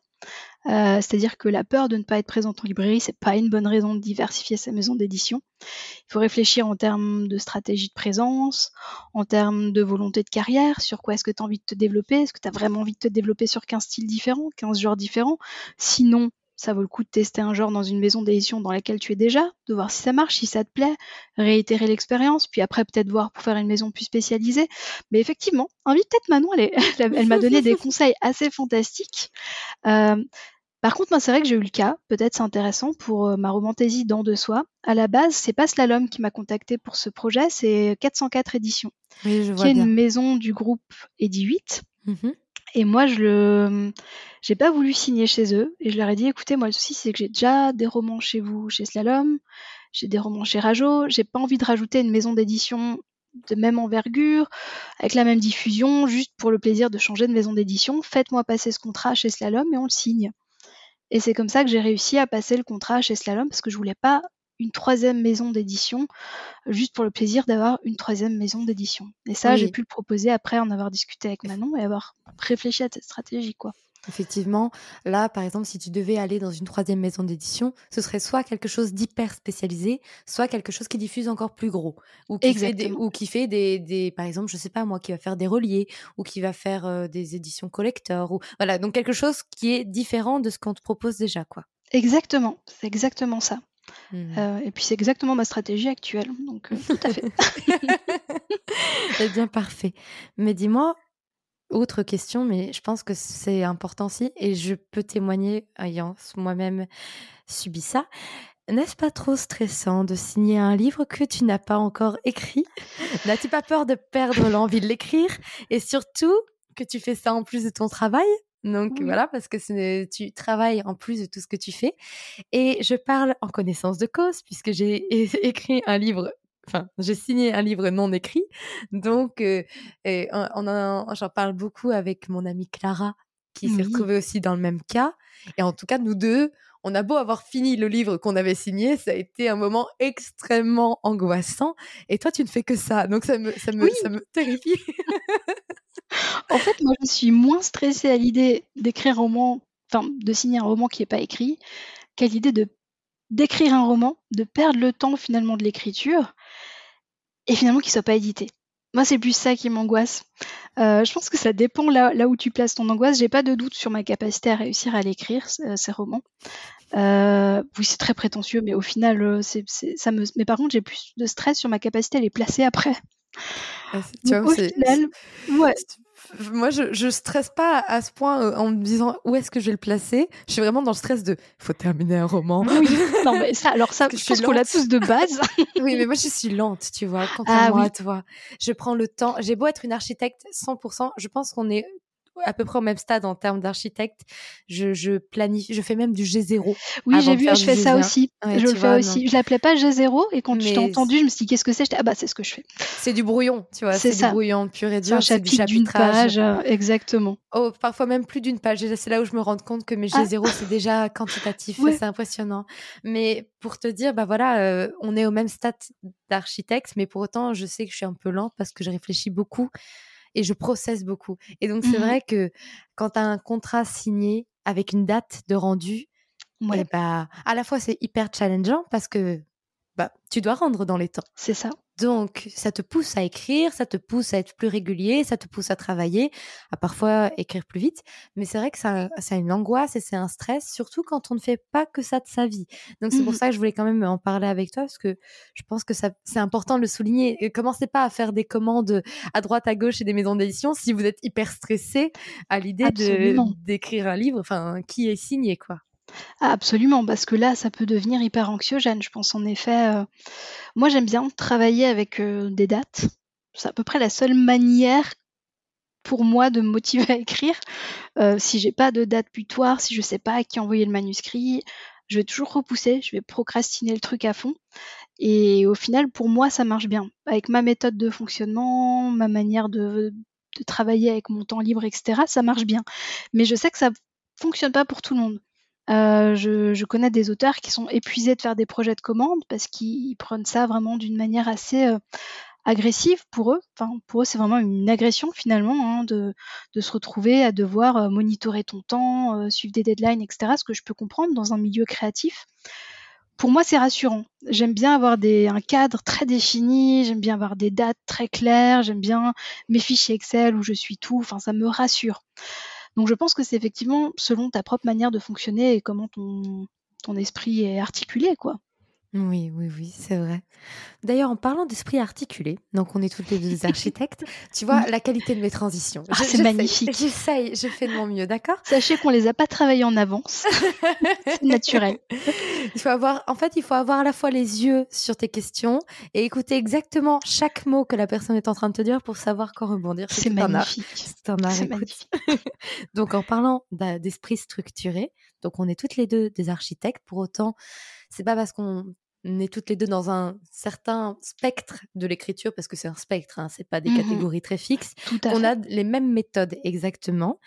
Euh, c'est-à-dire que la peur de ne pas être présente en librairie, c'est pas une bonne raison de diversifier sa maison d'édition. Il faut réfléchir en termes de stratégie de présence, en termes de volonté de carrière, sur quoi est-ce que tu as envie de te développer, est-ce que tu as vraiment envie de te développer sur 15 styles différents, 15 genres différents? Sinon, ça vaut le coup de tester un genre dans une maison d'édition dans laquelle tu es déjà, de voir si ça marche, si ça te plaît, réitérer l'expérience, puis après peut-être voir pour faire une maison plus spécialisée. Mais effectivement, invite peut-être Manon, elle, elle, m'a donné des conseils assez fantastiques. Euh, par contre, moi, c'est vrai que j'ai eu le cas, peut-être c'est intéressant pour euh, ma romantaisie dans de soi. À la base, c'est pas Slalom qui m'a contacté pour ce projet, c'est 404 Éditions, qui est une maison du groupe Edi 8. Et moi, je le, j'ai pas voulu signer chez eux. Et je leur ai dit, écoutez, moi, le souci, c'est que j'ai déjà des romans chez vous, chez Slalom. J'ai des romans chez Rajo. J'ai pas envie de rajouter une maison d'édition de même envergure, avec la même diffusion, juste pour le plaisir de changer de maison d'édition. Faites-moi passer ce contrat chez Slalom et on le signe. Et c'est comme ça que j'ai réussi à passer le contrat chez Slalom parce que je voulais pas une troisième maison d'édition, juste pour le plaisir d'avoir une troisième maison d'édition. Et ça, j'ai pu le proposer après en avoir discuté avec Manon et avoir réfléchi à cette stratégie, quoi. Effectivement, là, par exemple, si tu devais aller dans une troisième maison d'édition, ce serait soit quelque chose d'hyper spécialisé, soit quelque chose qui diffuse encore plus gros, ou qui fait des, ou qui fait des, par exemple, je sais pas moi, qui va faire des reliés, ou qui va faire euh, des éditions collector, ou voilà, donc quelque chose qui est différent de ce qu'on te propose déjà, quoi. Exactement, c'est exactement ça. Mmh. Euh, et puis c'est exactement ma stratégie actuelle, donc euh, tout à fait. c'est bien parfait. Mais dis-moi, autre question, mais je pense que c'est important aussi, et je peux témoigner, ayant moi-même subi ça. N'est-ce pas trop stressant de signer un livre que tu n'as pas encore écrit? N'as-tu pas peur de perdre l'envie de l'écrire? Et surtout, que tu fais ça en plus de ton travail? Donc voilà, parce que tu travailles en plus de tout ce que tu fais. Et je parle en connaissance de cause, puisque j'ai écrit un livre, enfin, j'ai signé un livre non écrit. Donc, euh, j'en parle beaucoup avec mon amie Clara, qui s'est retrouvée aussi dans le même cas. Et en tout cas, nous deux, on a beau avoir fini le livre qu'on avait signé, ça a été un moment extrêmement angoissant. Et toi, tu ne fais que ça. Donc, ça me, ça me, ça me terrifie. En fait, moi, je suis moins stressée à l'idée d'écrire un roman, enfin, de signer un roman qui n'est pas écrit, qu'à l'idée d'écrire un roman, de perdre le temps finalement de l'écriture, et finalement qu'il soit pas édité. Moi, c'est plus ça qui m'angoisse. Euh, je pense que ça dépend là, où tu places ton angoisse. J'ai pas de doute sur ma capacité à réussir à l'écrire, euh, ces romans. Euh, oui, c'est très prétentieux, mais au final, ça me. Mais par contre, j'ai plus de stress sur ma capacité à les placer après. Tu vois, au final, ouais moi, je, je stresse pas à ce point euh, en me disant où est-ce que je vais le placer. Je suis vraiment dans le stress de faut terminer un roman. Oui, non, mais ça, alors ça, je, pense qu'on l'a tous de base. oui, mais moi, je suis lente, tu vois, contrairement ah, à toi. Je prends le temps. J'ai beau être une architecte 100%, je pense qu'on est à peu près au même stade en termes d'architecte. Je, je, planifie, je fais même du G0. Oui, j'ai vu, je fais ça aussi. je le fais aussi. Je l'appelais pas G0 et quand je t'ai entendu, je me suis dit qu'est-ce que c'est? Ah bah c'est ce que je fais. C'est du brouillon, tu vois. C'est du brouillon pur et dur. C'est du chapitrage. Page, euh, exactement. Oh, parfois même plus d'une page. C'est là où je me rends compte que mes ah. G0 c'est déjà quantitatif. C'est impressionnant. Mais pour te dire, bah voilà, euh, on est au même stade d'architecte, mais pour autant, je sais que je suis un peu lente parce que je réfléchis beaucoup et je processe beaucoup. Et donc, c'est mmh vrai que quand tu as un contrat signé avec une date de rendu, ouais. bah, à la fois, c'est hyper challengeant parce que bah, tu dois rendre dans les temps. C'est ça. Donc, ça te pousse à écrire, ça te pousse à être plus régulier, ça te pousse à travailler, à parfois écrire plus vite. Mais c'est vrai que ça, a une angoisse et c'est un stress, surtout quand on ne fait pas que ça de sa vie. Donc, c'est pour mmh ça que je voulais quand même en parler avec toi, parce que je pense que c'est important de le souligner. Commencez pas à faire des commandes à droite, à gauche et des maisons d'édition si vous êtes hyper stressé à l'idée d'écrire un livre, enfin, qui est signé, quoi. Ah, absolument, parce que là, ça peut devenir hyper anxiogène. Je pense en effet. Euh, moi, j'aime bien travailler avec euh, des dates. C'est à peu près la seule manière pour moi de me motiver à écrire. Euh, si j'ai pas de date butoir, si je sais pas à qui envoyer le manuscrit, je vais toujours repousser, je vais procrastiner le truc à fond. Et au final, pour moi, ça marche bien. Avec ma méthode de fonctionnement, ma manière de, de travailler avec mon temps libre, etc., ça marche bien. Mais je sais que ça fonctionne pas pour tout le monde. Euh, je, connais des auteurs qui sont épuisés de faire des projets de commande parce qu'ils prennent ça vraiment d'une manière assez euh, agressive pour eux. Enfin, pour eux, c'est vraiment une agression finalement hein, de, se retrouver à devoir euh, monitorer ton temps, suivre des deadlines, etc. Ce que je peux comprendre dans un milieu créatif. Pour moi, c'est rassurant. J'aime bien avoir un cadre très défini, j'aime bien avoir des dates très claires, j'aime bien mes fichiers Excel où je suis tout. Enfin, ça me rassure. Donc je pense que c'est effectivement selon ta propre manière de fonctionner et comment ton, ton esprit est articulé, quoi. Oui, oui, oui, c'est vrai. D'ailleurs, en parlant d'esprit articulé, donc on est toutes les deux des architectes, tu vois la qualité de mes transitions. Ah, c'est magnifique. J'essaye, je fais de mon mieux, d'accord? Sachez qu'on les a pas travaillées en avance. c'est naturel. Il faut avoir, en fait, il faut avoir à la fois les yeux sur tes questions et écouter exactement chaque mot que la personne est en train de te dire pour savoir quand rebondir. C'est magnifique. C'est un art. magnifique. donc, en parlant d'esprit structuré, donc on est toutes les deux des architectes. Pour autant, c'est pas parce qu'on est toutes les deux dans un certain spectre de l'écriture, parce que c'est un spectre, hein, c'est pas des mmh catégories très fixes. On a les mêmes méthodes exactement.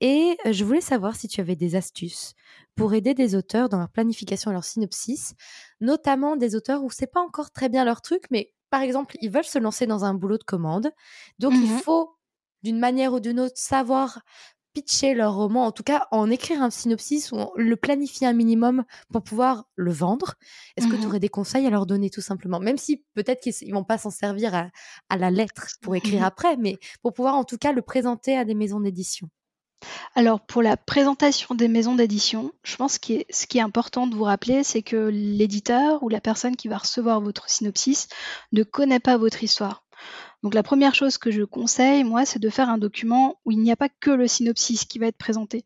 Et je voulais savoir si tu avais des astuces pour aider des auteurs dans leur planification et leur synopsis, notamment des auteurs où c'est pas encore très bien leur truc, mais par exemple, ils veulent se lancer dans un boulot de commande. Donc, il mmh faut d'une manière ou d'une autre savoir pitcher leur roman, en tout cas en écrire un synopsis ou le planifier un minimum pour pouvoir le vendre. Est-ce que tu mmh aurais des conseils à leur donner tout simplement? Même si peut-être qu'ils vont pas s'en servir à, la lettre pour écrire mmh après, mais pour pouvoir en tout cas le présenter à des maisons d'édition. Alors pour la présentation des maisons d'édition, je pense que ce qui est important de vous rappeler, c'est que l'éditeur ou la personne qui va recevoir votre synopsis ne connaît pas votre histoire. Donc la première chose que je conseille, moi, c'est de faire un document où il n'y a pas que le synopsis qui va être présenté.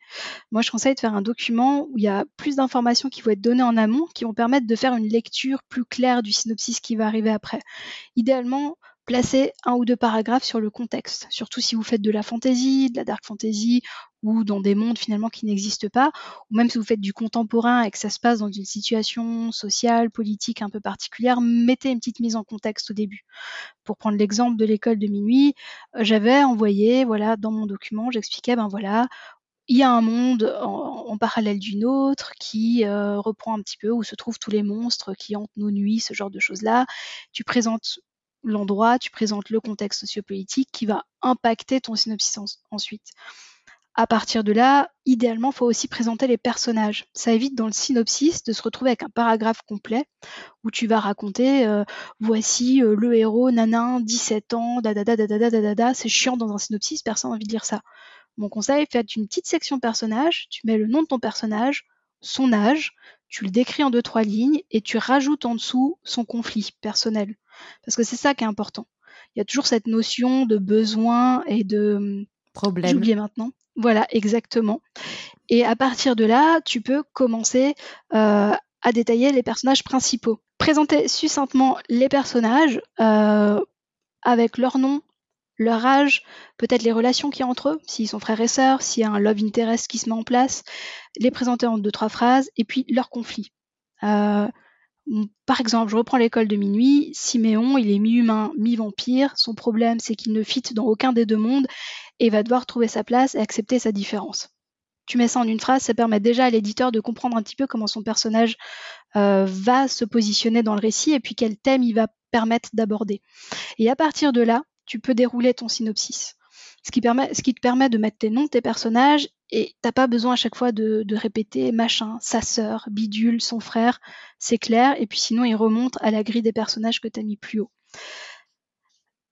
Moi, je conseille de faire un document où il y a plus d'informations qui vont être données en amont, qui vont permettre de faire une lecture plus claire du synopsis qui va arriver après. Idéalement, placer un ou deux paragraphes sur le contexte, surtout si vous faites de la fantasy, de la dark fantasy ou dans des mondes finalement qui n'existent pas, ou même si vous faites du contemporain et que ça se passe dans une situation sociale, politique un peu particulière, mettez une petite mise en contexte au début. Pour prendre l'exemple de l'école de minuit, euh, j'avais envoyé, voilà, dans mon document, j'expliquais, ben voilà, il y a un monde en, parallèle d'une autre qui euh, reprend un petit peu où se trouvent tous les monstres qui hantent nos nuits, ce genre de choses-là. Tu présentes l'endroit, tu présentes le contexte sociopolitique qui va impacter ton synopsis ensuite. à partir de là, idéalement, il faut aussi présenter les personnages. Ça évite dans le synopsis de se retrouver avec un paragraphe complet où tu vas raconter euh, voici euh, le héros, nanin, 17 ans, da da da C'est chiant dans un synopsis, personne n'a envie de lire ça. Mon conseil, faites une petite section personnage, tu mets le nom de ton personnage, son âge, tu le décris en deux, trois lignes et tu rajoutes en dessous son conflit personnel. Parce que c'est ça qui est important. Il y a toujours cette notion de besoin et de problème. J'ai oublié maintenant. Voilà, exactement. Et à partir de là, tu peux commencer euh, à détailler les personnages principaux. Présenter succinctement les personnages euh, avec leur nom, leur âge, peut-être les relations qu'il y a entre eux, s'ils sont frères et sœurs, s'il y a un love interest qui se met en place, les présenter en deux, trois phrases, et puis leur conflit. Euh, par exemple, je reprends l'école de minuit, Siméon, il est mi-humain, mi-vampire, son problème c'est qu'il ne fit dans aucun des deux mondes et va devoir trouver sa place et accepter sa différence. Tu mets ça en une phrase, ça permet déjà à l'éditeur de comprendre un petit peu comment son personnage euh, va se positionner dans le récit et puis quel thème il va permettre d'aborder. Et à partir de là, tu peux dérouler ton synopsis. Ce qui, te permet de mettre tes noms de tes personnages et t'as pas besoin à chaque fois de, répéter machin, sa sœur, bidule, son frère, c'est clair, et puis sinon il remonte à la grille des personnages que tu as mis plus haut.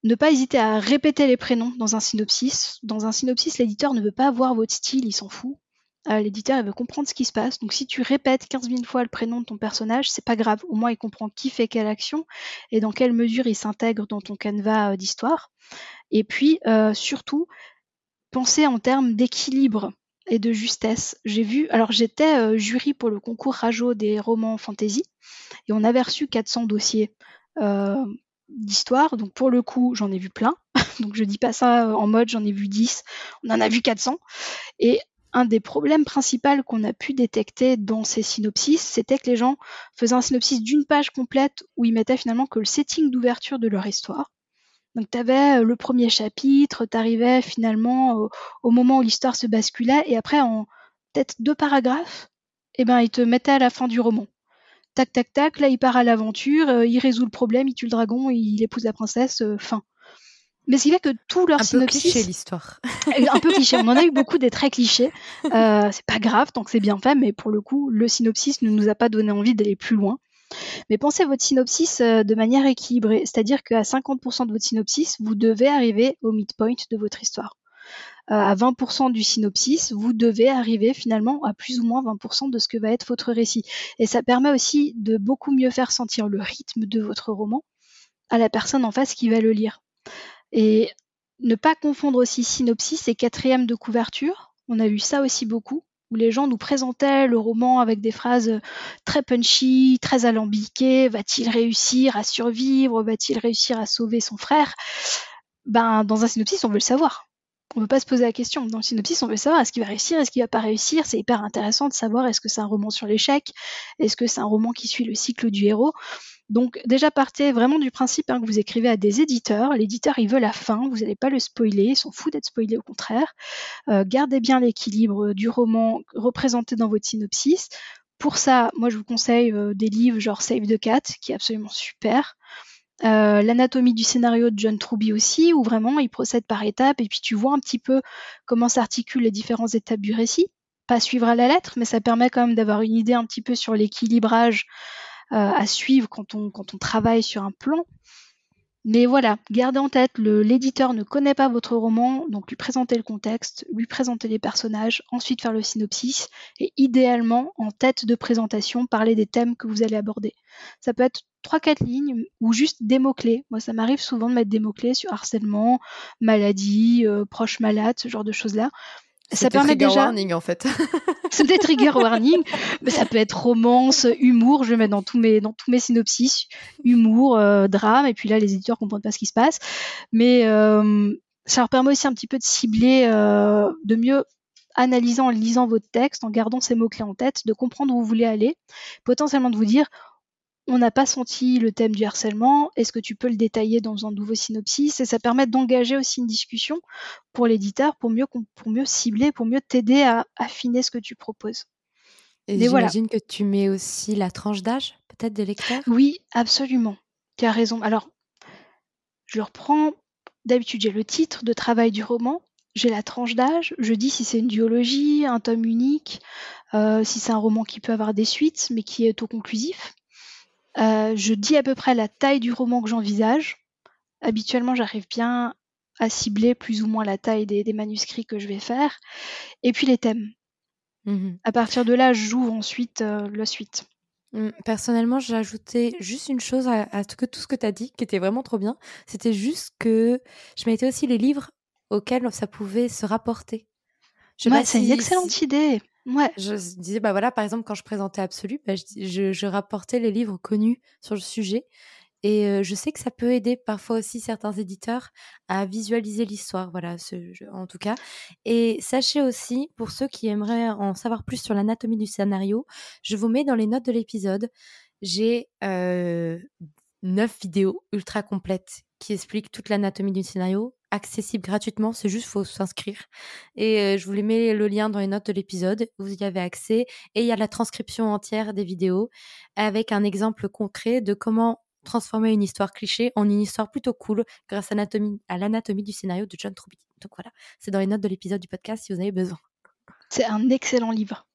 Ne pas hésiter à répéter les prénoms dans un synopsis. Dans un synopsis, l'éditeur ne veut pas voir votre style, il s'en fout. Euh, l'éditeur veut comprendre ce qui se passe. Donc si tu répètes 15 000 fois le prénom de ton personnage, c'est pas grave. Au moins il comprend qui fait quelle action et dans quelle mesure il s'intègre dans ton canevas euh, d'histoire. Et puis euh, surtout, pensez en termes d'équilibre et de justesse. J'ai vu, alors j'étais jury pour le concours Rajo des romans fantasy et on avait reçu 400 dossiers d'histoire. Donc pour le coup, j'en ai vu plein. Donc je dis pas ça euh, en mode j'en ai vu 10, on en a vu 400. Et un des problèmes principaux qu'on a pu détecter dans ces synopsis, c'était que les gens faisaient un synopsis d'une page complète où ils mettaient finalement que le setting d'ouverture de leur histoire. Donc tu avais euh, le premier chapitre, tu arrivais finalement au, au moment où l'histoire se basculait, et après en peut-être deux paragraphes, eh ben, ils te mettaient à la fin du roman tac, tac, tac, là il part à l'aventure, euh, il résout le problème, il tue le dragon, il épouse la princesse, euh, fin. Mais ce qui fait que tout leur synopsis... Un peu cliché l'histoire. un peu cliché, on en a eu beaucoup des très clichés. Euh, c'est pas grave tant que c'est bien fait, mais pour le coup, le synopsis ne nous a pas donné envie d'aller plus loin. Mais pensez votre synopsis de manière équilibrée, c'est-à-dire qu'à 50% de votre synopsis, vous devez arriver au midpoint de votre histoire. Euh, à 20% du synopsis, vous devez arriver finalement à plus ou moins 20% de ce que va être votre récit. Et ça permet aussi de beaucoup mieux faire sentir le rythme de votre roman à la personne en face qui va le lire. Et ne pas confondre aussi synopsis et quatrième de couverture. On a vu ça aussi beaucoup, où les gens nous présentaient le roman avec des phrases très punchy, très alambiquées. Va-t-il réussir à survivre? Va-t-il réussir à sauver son frère? Ben, dans un synopsis, on veut le savoir on ne peut pas se poser la question. Dans le synopsis, on veut savoir est-ce qu'il va réussir, est-ce qu'il va pas réussir? C'est hyper intéressant de savoir est-ce que c'est un roman sur l'échec, est-ce que c'est un roman qui suit le cycle du héros? Donc déjà partez vraiment du principe hein, que vous écrivez à des éditeurs. L'éditeur il veut la fin, vous n'allez pas le spoiler, ils s'en foutent d'être spoilé au contraire. Euh, gardez bien l'équilibre du roman représenté dans votre synopsis. Pour ça, moi je vous conseille euh, des livres genre Save the Cat, qui est absolument super. Euh, l'anatomie du scénario de John Truby aussi, où vraiment il procède par étapes et puis tu vois un petit peu comment s'articulent les différentes étapes du récit. Pas suivre à la lettre, mais ça permet quand même d'avoir une idée un petit peu sur l'équilibrage euh, à suivre quand on, travaille sur un plan. Mais voilà, gardez en tête, l'éditeur ne connaît pas votre roman, donc lui présenter le contexte, lui présenter les personnages, ensuite faire le synopsis, et idéalement, en tête de présentation, parler des thèmes que vous allez aborder. Ça peut être 3-4 lignes ou juste des mots-clés. Moi, ça m'arrive souvent de mettre des mots-clés sur harcèlement, maladie, euh, proche malade, ce genre de choses-là. Ça permet trigger déjà. warning en fait. c'est des trigger warning, mais ça peut être romance, humour. Je vais mettre dans tous mes dans tous mes synopsis humour, euh, drame, et puis là les éditeurs comprennent pas ce qui se passe. Mais euh, ça leur permet aussi un petit peu de cibler, de mieux analyser en lisant votre texte, en gardant ces mots clés en tête, de comprendre où vous voulez aller, potentiellement de vous dire on n'a pas senti le thème du harcèlement, est-ce que tu peux le détailler dans un nouveau synopsis? Et ça permet d'engager aussi une discussion pour l'éditeur, pour mieux, pour mieux cibler, pour mieux t'aider à affiner ce que tu proposes. Et j'imagine que tu mets aussi la tranche d'âge, peut-être, des lecteurs? Oui, absolument. Tu as raison. Alors, je reprends. D'habitude, j'ai le titre de travail du roman, j'ai la tranche d'âge, je dis si c'est une duologie, un tome unique, euh, si c'est un roman qui peut avoir des suites, mais qui est autoconclusif. Euh, je dis à peu près la taille du roman que j'envisage. Habituellement, j'arrive bien à cibler plus ou moins la taille des, manuscrits que je vais faire. Et puis les thèmes. Mmh à partir de là, j'ouvre ensuite euh, la suite. Mmh, personnellement, j'ai ajouté juste une chose à, tout ce que tu as dit, qui était vraiment trop bien. C'était juste que je mettais aussi les livres auxquels ça pouvait se rapporter. c'est une excellente idée. Ouais. Je disais, bah voilà, par exemple, quand je présentais Absolu, bah, je, rapportais les livres connus sur le sujet. Et je sais que ça peut aider parfois aussi certains éditeurs à visualiser l'histoire, voilà, en tout cas. Et sachez aussi, pour ceux qui aimeraient en savoir plus sur l'anatomie du scénario, je vous mets dans les notes de l'épisode, j'ai neuf vidéos ultra complètes qui expliquent toute l'anatomie du scénario, accessible gratuitement, c'est juste faut s'inscrire. Et je vous les mets le lien dans les notes de l'épisode, vous y avez accès. Et il y a la transcription entière des vidéos avec un exemple concret de comment transformer une histoire cliché en une histoire plutôt cool grâce à l'anatomie du scénario de John Truby. Donc voilà, c'est dans les notes de l'épisode du podcast si vous avez besoin. C'est un excellent livre.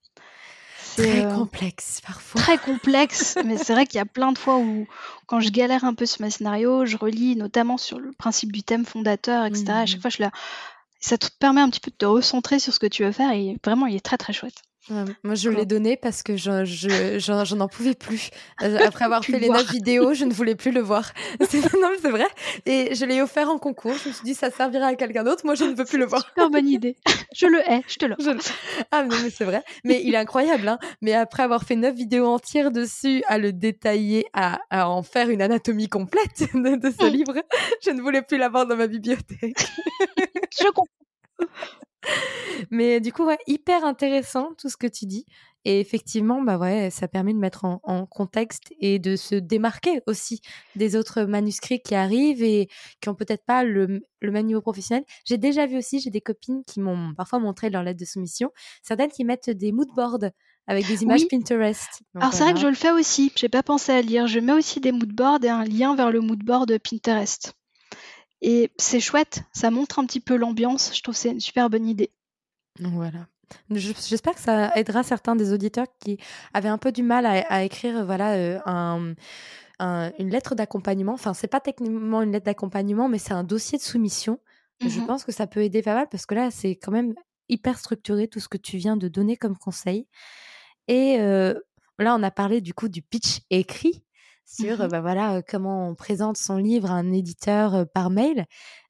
Très euh, complexe parfois. Très complexe, mais c'est vrai qu'il y a plein de fois où, quand je galère un peu sur mes scénarios, je relis notamment sur le principe du thème fondateur, etc. À chaque mmh. fois, je la... ça te permet un petit peu de te recentrer sur ce que tu veux faire et vraiment, il est très très chouette moi, je l'ai donné parce que j'en je, je, n'en pouvais plus. Euh, après avoir fait les notes vidéo, je ne voulais plus le voir. non, mais c'est vrai. Et je l'ai offert en concours. Je me suis dit, ça servira à quelqu'un d'autre. Moi, je ne veux plus le voir. Super bonne idée. Je le hais, je te le. Ah, non, mais c'est vrai. Mais il est incroyable. Hein. Mais après avoir fait neuf vidéos entières dessus, à le détailler, à, à en faire une anatomie complète de, de ce mm. livre, je ne voulais plus l'avoir dans ma bibliothèque. je comprends. Mais du coup, ouais, hyper intéressant tout ce que tu dis. Et effectivement, bah ouais, ça permet de mettre en, contexte et de se démarquer aussi des autres manuscrits qui arrivent et qui ont peut-être pas le, même niveau professionnel. J'ai déjà vu aussi, j'ai des copines qui m'ont parfois montré leur lettre de soumission, certaines qui mettent des moodboards avec des images Pinterest. Alors c'est vrai que je le fais aussi, j'ai pas pensé à lire. Je mets aussi des moodboards et un lien vers le moodboard Pinterest. Et c'est chouette, ça montre un petit peu l'ambiance. Je trouve que c'est une super bonne idée. Voilà. J'espère que ça aidera certains des auditeurs qui avaient un peu du mal à, écrire voilà, euh, une lettre d'accompagnement. Enfin, c'est pas techniquement une lettre d'accompagnement, mais c'est un dossier de soumission. Je mmh pense que ça peut aider pas mal parce que là, c'est quand même hyper structuré tout ce que tu viens de donner comme conseil. Et euh, là, on a parlé du coup du pitch écrit sur mmh bah, voilà, comment on présente son livre à un éditeur par mail.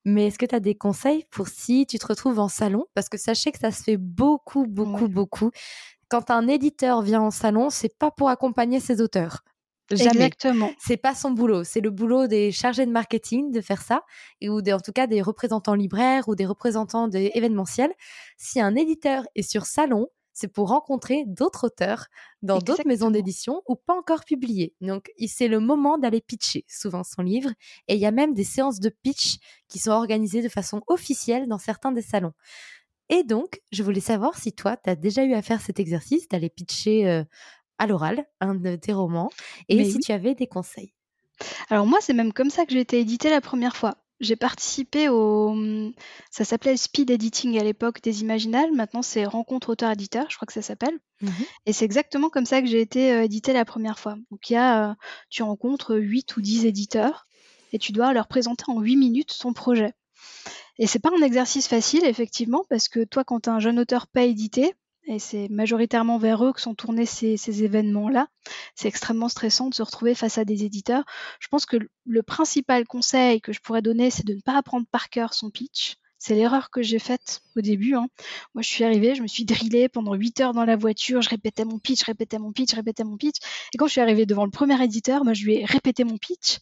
Mais est-ce que tu as des conseils pour si tu te retrouves en salon? Parce que sachez que ça se fait beaucoup, beaucoup, beaucoup. Quand un éditeur vient en salon, c'est pas pour accompagner ses auteurs. Jamais. Exactement. C'est pas son boulot. C'est le boulot des chargés de marketing de faire ça, ou en tout cas des représentants libraires ou des représentants événementiels. Si un éditeur est sur salon, c'est pour rencontrer d'autres auteurs dans d'autres maisons d'édition ou pas encore publiés. Donc, c'est le moment d'aller pitcher souvent son livre. Et il y a même des séances de pitch qui sont organisées de façon officielle dans certains des salons. Et donc, je voulais savoir si toi, tu as déjà eu à faire cet exercice d'aller pitcher euh, à l'oral un de tes romans et si tu avais des conseils. Alors moi, c'est même comme ça que j'ai été édité la première fois j'ai participé au. Ça s'appelait Speed Editing à l'époque des Imaginales. Maintenant, c'est Rencontre auteur-éditeur, je crois que ça s'appelle. Mmh Et c'est exactement comme ça que j'ai été euh, édité la première fois. Donc, il y a, euh, tu rencontres 8 ou 10 éditeurs et tu dois leur présenter en 8 minutes ton projet. Et c'est pas un exercice facile, effectivement, parce que toi, quand un jeune auteur pas édité, et c'est majoritairement vers eux que sont tournés ces, événements-là. C'est extrêmement stressant de se retrouver face à des éditeurs. Je pense que le principal conseil que je pourrais donner, c'est de ne pas apprendre par cœur son pitch. C'est l'erreur que j'ai faite au début. Hein. Moi, je suis arrivée, je me suis drillée pendant 8 heures dans la voiture, je répétais mon pitch, répétais mon pitch, répétais mon pitch. Et quand je suis arrivée devant le premier éditeur, moi, je lui ai répété mon pitch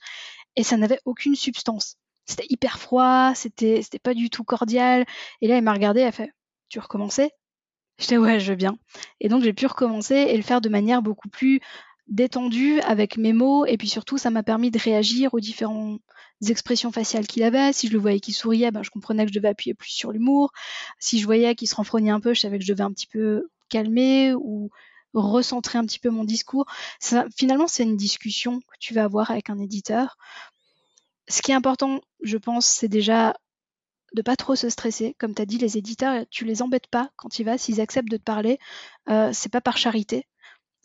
et ça n'avait aucune substance. C'était hyper froid, c'était, pas du tout cordial. Et là, il m'a regardé, elle a fait, tu recommençais? J'étais ouais, je veux bien. Et donc j'ai pu recommencer et le faire de manière beaucoup plus détendue avec mes mots et puis surtout ça m'a permis de réagir aux différentes expressions faciales qu'il avait. Si je le voyais qu'il souriait, ben, je comprenais que je devais appuyer plus sur l'humour. Si je voyais qu'il se renfrognait un peu, je savais que je devais un petit peu calmer ou recentrer un petit peu mon discours. finalement, c'est une discussion que tu vas avoir avec un éditeur. Ce qui est important, je pense, c'est déjà de pas trop se stresser. Comme tu as dit, les éditeurs, tu les embêtes pas quand il va. S'ils acceptent de te parler, euh, c'est pas par charité.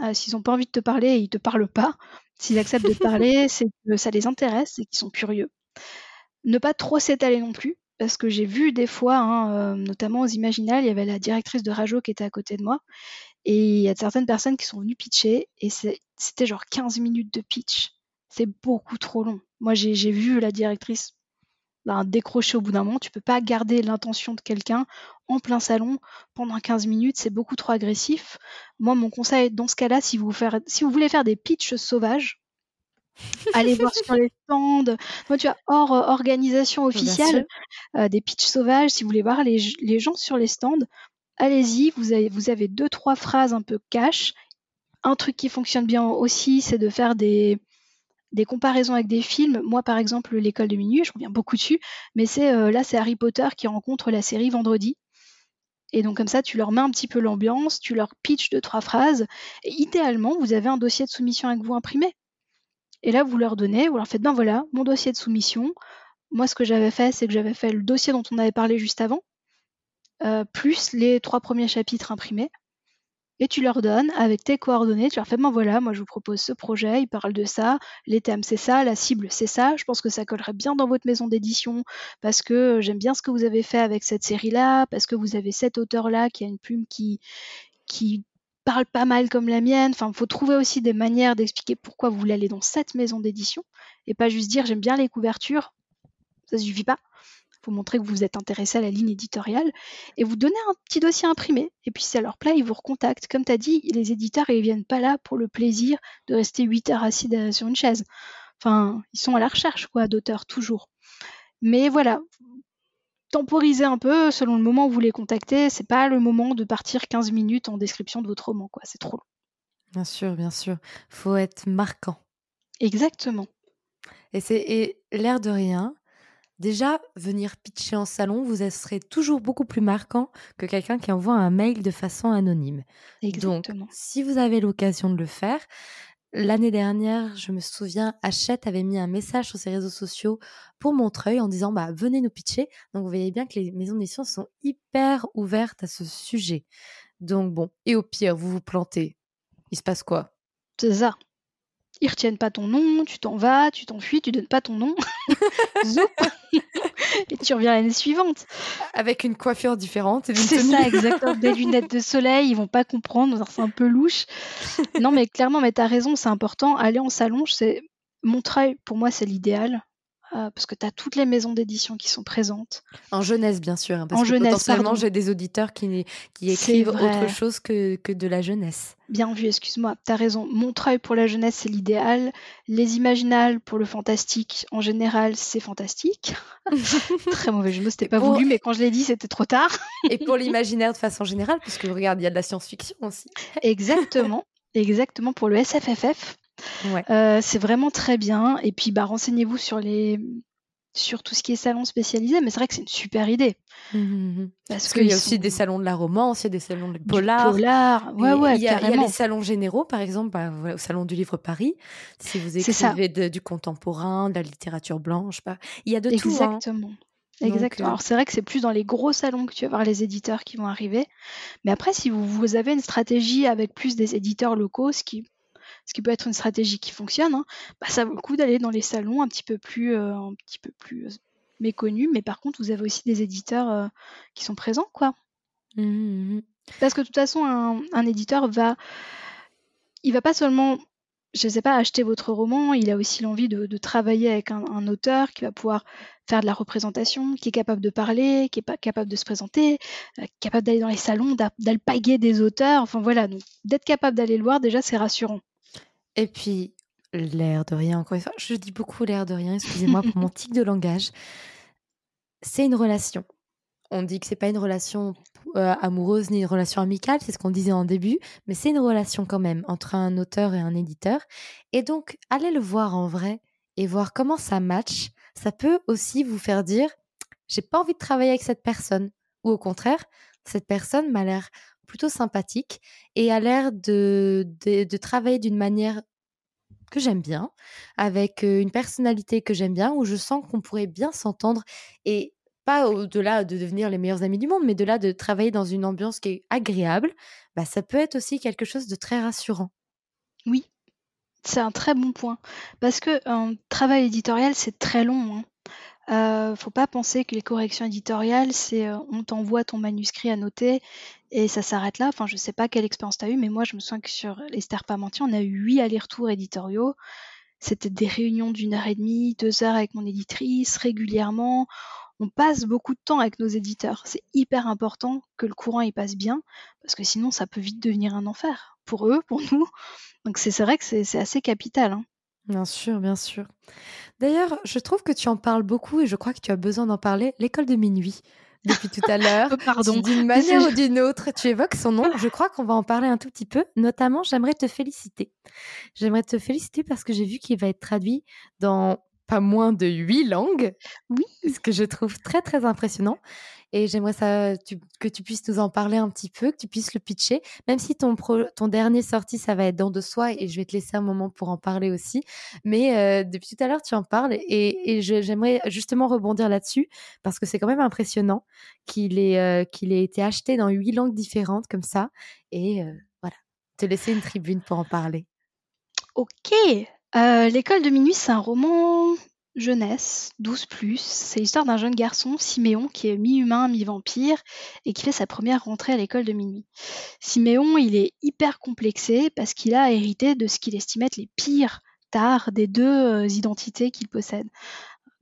Euh, s'ils ont pas envie de te parler, ils te parlent pas. S'ils acceptent de te parler, c'est que ça les intéresse et qu'ils sont curieux. Ne pas trop s'étaler non plus, parce que j'ai vu des fois, hein, notamment aux Imaginales, il y avait la directrice de Rajo qui était à côté de moi, et il y a certaines personnes qui sont venues pitcher, et c'était genre 15 minutes de pitch. C'est beaucoup trop long. Moi, j'ai vu la directrice ben, décrocher au bout d'un moment. Tu peux pas garder l'intention de quelqu'un en plein salon pendant 15 minutes, c'est beaucoup trop agressif. Moi, mon conseil dans ce cas-là, si vous, si vous voulez faire des pitchs sauvages, allez voir sur les stands. Moi, tu as hors organisation officielle, euh, des pitchs sauvages. Si vous voulez voir les, les gens sur les stands, allez-y. Vous avez, vous avez deux, trois phrases un peu cash. Un truc qui fonctionne bien aussi, c'est de faire des, des comparaisons avec des films. Moi, par exemple, l'école de minuit, je reviens beaucoup dessus, mais c'est euh, là, c'est Harry Potter qui rencontre la série vendredi. Et donc comme ça, tu leur mets un petit peu l'ambiance, tu leur pitches deux trois phrases. Et idéalement, vous avez un dossier de soumission avec vous imprimé. Et là, vous leur donnez, vous leur faites, ben voilà, mon dossier de soumission. Moi, ce que j'avais fait, c'est que j'avais fait le dossier dont on avait parlé juste avant, euh, plus les trois premiers chapitres imprimés et tu leur donnes avec tes coordonnées, tu leur fais, ben voilà, moi je vous propose ce projet, il parle de ça, les thèmes c'est ça, la cible c'est ça, je pense que ça collerait bien dans votre maison d'édition parce que j'aime bien ce que vous avez fait avec cette série-là, parce que vous avez cet auteur-là qui a une plume qui, qui parle pas mal comme la mienne, enfin faut trouver aussi des manières d'expliquer pourquoi vous voulez aller dans cette maison d'édition et pas juste dire j'aime bien les couvertures, ça suffit pas faut montrer que vous êtes intéressé à la ligne éditoriale, et vous donnez un petit dossier imprimé. Et puis si ça leur plaît, ils vous recontactent. Comme tu as dit, les éditeurs, ils viennent pas là pour le plaisir de rester 8 heures assis sur une chaise. Enfin, ils sont à la recherche quoi d'auteurs, toujours. Mais voilà, temporisez un peu selon le moment où vous les contactez. C'est pas le moment de partir 15 minutes en description de votre roman, quoi. C'est trop long. Bien sûr, bien sûr. Faut être marquant. Exactement. Et c'est l'air de rien. Déjà, venir pitcher en salon, vous serez toujours beaucoup plus marquant que quelqu'un qui envoie un mail de façon anonyme. Exactement. Donc, si vous avez l'occasion de le faire, l'année dernière, je me souviens, Hachette avait mis un message sur ses réseaux sociaux pour Montreuil en disant bah, venez nous pitcher. Donc, vous voyez bien que les maisons d'édition sont hyper ouvertes à ce sujet. Donc, bon, et au pire, vous vous plantez. Il se passe quoi? C'est ça ils retiennent pas ton nom, tu t'en vas, tu t'enfuis, tu donnes pas ton nom. et tu reviens l'année suivante. Avec une coiffure différente. C'est ça, exactement. Des lunettes de soleil, ils vont pas comprendre, c'est un peu louche. Non, mais clairement, mais tu as raison, c'est important. Aller en salon, c'est Montreuil, pour moi, c'est l'idéal. Euh, parce que tu as toutes les maisons d'édition qui sont présentes. En jeunesse, bien sûr. Hein, parce en que jeunesse, potentiellement, j'ai des auditeurs qui, qui écrivent autre chose que, que, de la jeunesse. Bien vu, excuse-moi, tu as raison. Montreuil pour la jeunesse, c'est l'idéal. Les imaginales pour le fantastique, en général, c'est fantastique. Très mauvais jeu c'était pas voulu, mais quand je l'ai dit, c'était trop tard. Et pour l'imaginaire de façon générale, parce que regarde, il y a de la science-fiction aussi. Exactement. Exactement, pour le SFFF, euh, c'est vraiment très bien. Et puis, bah, renseignez-vous sur les sur tout ce qui est salon spécialisé, mais c'est vrai que c'est une super idée. Mmh, mmh, mmh. Parce, qu'il y a aussi des salons de la romance, il y a des salons de polar. polar, ouais, ouais, il y, a, les salons généraux, par exemple, bah, au salon du livre Paris, si vous écrivez du contemporain, de la littérature blanche, bah, il y a de tout. Hein. Exactement. Exactement. Euh Alors c'est vrai que c'est plus dans les gros salons que tu vas voir les éditeurs qui vont arriver. Mais après, si vous, vous avez une stratégie avec plus des éditeurs locaux, ce qui ce qui peut être une stratégie qui fonctionne, hein, bah, ça vaut le coup d'aller dans les salons un petit peu plus, euh, un petit peu plus euh, méconnus. Mais par contre, vous avez aussi des éditeurs euh, qui sont présents, quoi. Mmh, mmh. Parce que de toute façon, un, éditeur va, il va pas seulement je ne sais pas, acheter votre roman, il a aussi l'envie de, travailler avec un, auteur qui va pouvoir faire de la représentation, qui est capable de parler, qui est pas capable de se présenter, capable d'aller dans les salons, d'alpaguer des auteurs. Enfin voilà, donc d'être capable d'aller le voir, déjà, c'est rassurant. Et puis, l'air de rien, encore une fois, je dis beaucoup l'air de rien, excusez-moi pour mon tic de langage. C'est une relation. On dit que c'est pas une relation euh, amoureuse ni une relation amicale, c'est ce qu'on disait en début, mais c'est une relation quand même entre un auteur et un éditeur. Et donc, allez le voir en vrai et voir comment ça match. Ça peut aussi vous faire dire, j'ai pas envie de travailler avec cette personne. Ou au contraire, cette personne m'a l'air plutôt sympathique et a l'air de, de, travailler d'une manière que j'aime bien, avec une personnalité que j'aime bien, où je sens qu'on pourrait bien s'entendre. Et pas au-delà de devenir les meilleurs amis du monde, mais de là de travailler dans une ambiance qui est agréable, bah, ça peut être aussi quelque chose de très rassurant. Oui, c'est un très bon point. Parce que un travail éditorial, c'est très long. Hein. Euh, faut pas penser que les corrections éditoriales, c'est euh, on t'envoie ton manuscrit à noter et ça s'arrête là. Enfin, je sais pas quelle expérience tu as eu, mais moi, je me souviens que sur Esther Parmentier, on a eu huit allers-retours éditoriaux. C'était des réunions d'une heure et demie, deux heures avec mon éditrice, régulièrement. On passe beaucoup de temps avec nos éditeurs. C'est hyper important que le courant y passe bien, parce que sinon, ça peut vite devenir un enfer pour eux, pour nous. Donc c'est vrai que c'est assez capital. Hein. Bien sûr, bien sûr. D'ailleurs, je trouve que tu en parles beaucoup et je crois que tu as besoin d'en parler. L'école de minuit, depuis tout à l'heure. Pardon. D'une manière ou d'une autre, tu évoques son nom. Je crois qu'on va en parler un tout petit peu. Notamment, j'aimerais te féliciter. J'aimerais te féliciter parce que j'ai vu qu'il va être traduit dans pas moins de huit langues. Oui. Ce que je trouve très, très impressionnant. Et j'aimerais ça, que tu puisses nous en parler un petit peu, que tu puisses le pitcher, même si ton, dernier sorti, ça va être dans de soi, et je vais te laisser un moment pour en parler aussi. Mais euh, depuis tout à l'heure, tu en parles, et, j'aimerais justement rebondir là-dessus, parce que c'est quand même impressionnant qu'il ait, euh, été acheté dans huit langues différentes comme ça. Et euh, voilà, te laisser une tribune pour en parler. Ok, L'école de minuit, c'est un roman jeunesse, 12 plus. C'est l'histoire d'un jeune garçon, Siméon, qui est mi-humain, mi-vampire, et qui fait sa première rentrée à l'école de minuit. Siméon, il est hyper complexé parce qu'il a hérité de ce qu'il estimait être les pires tares des deux euh, identités qu'il possède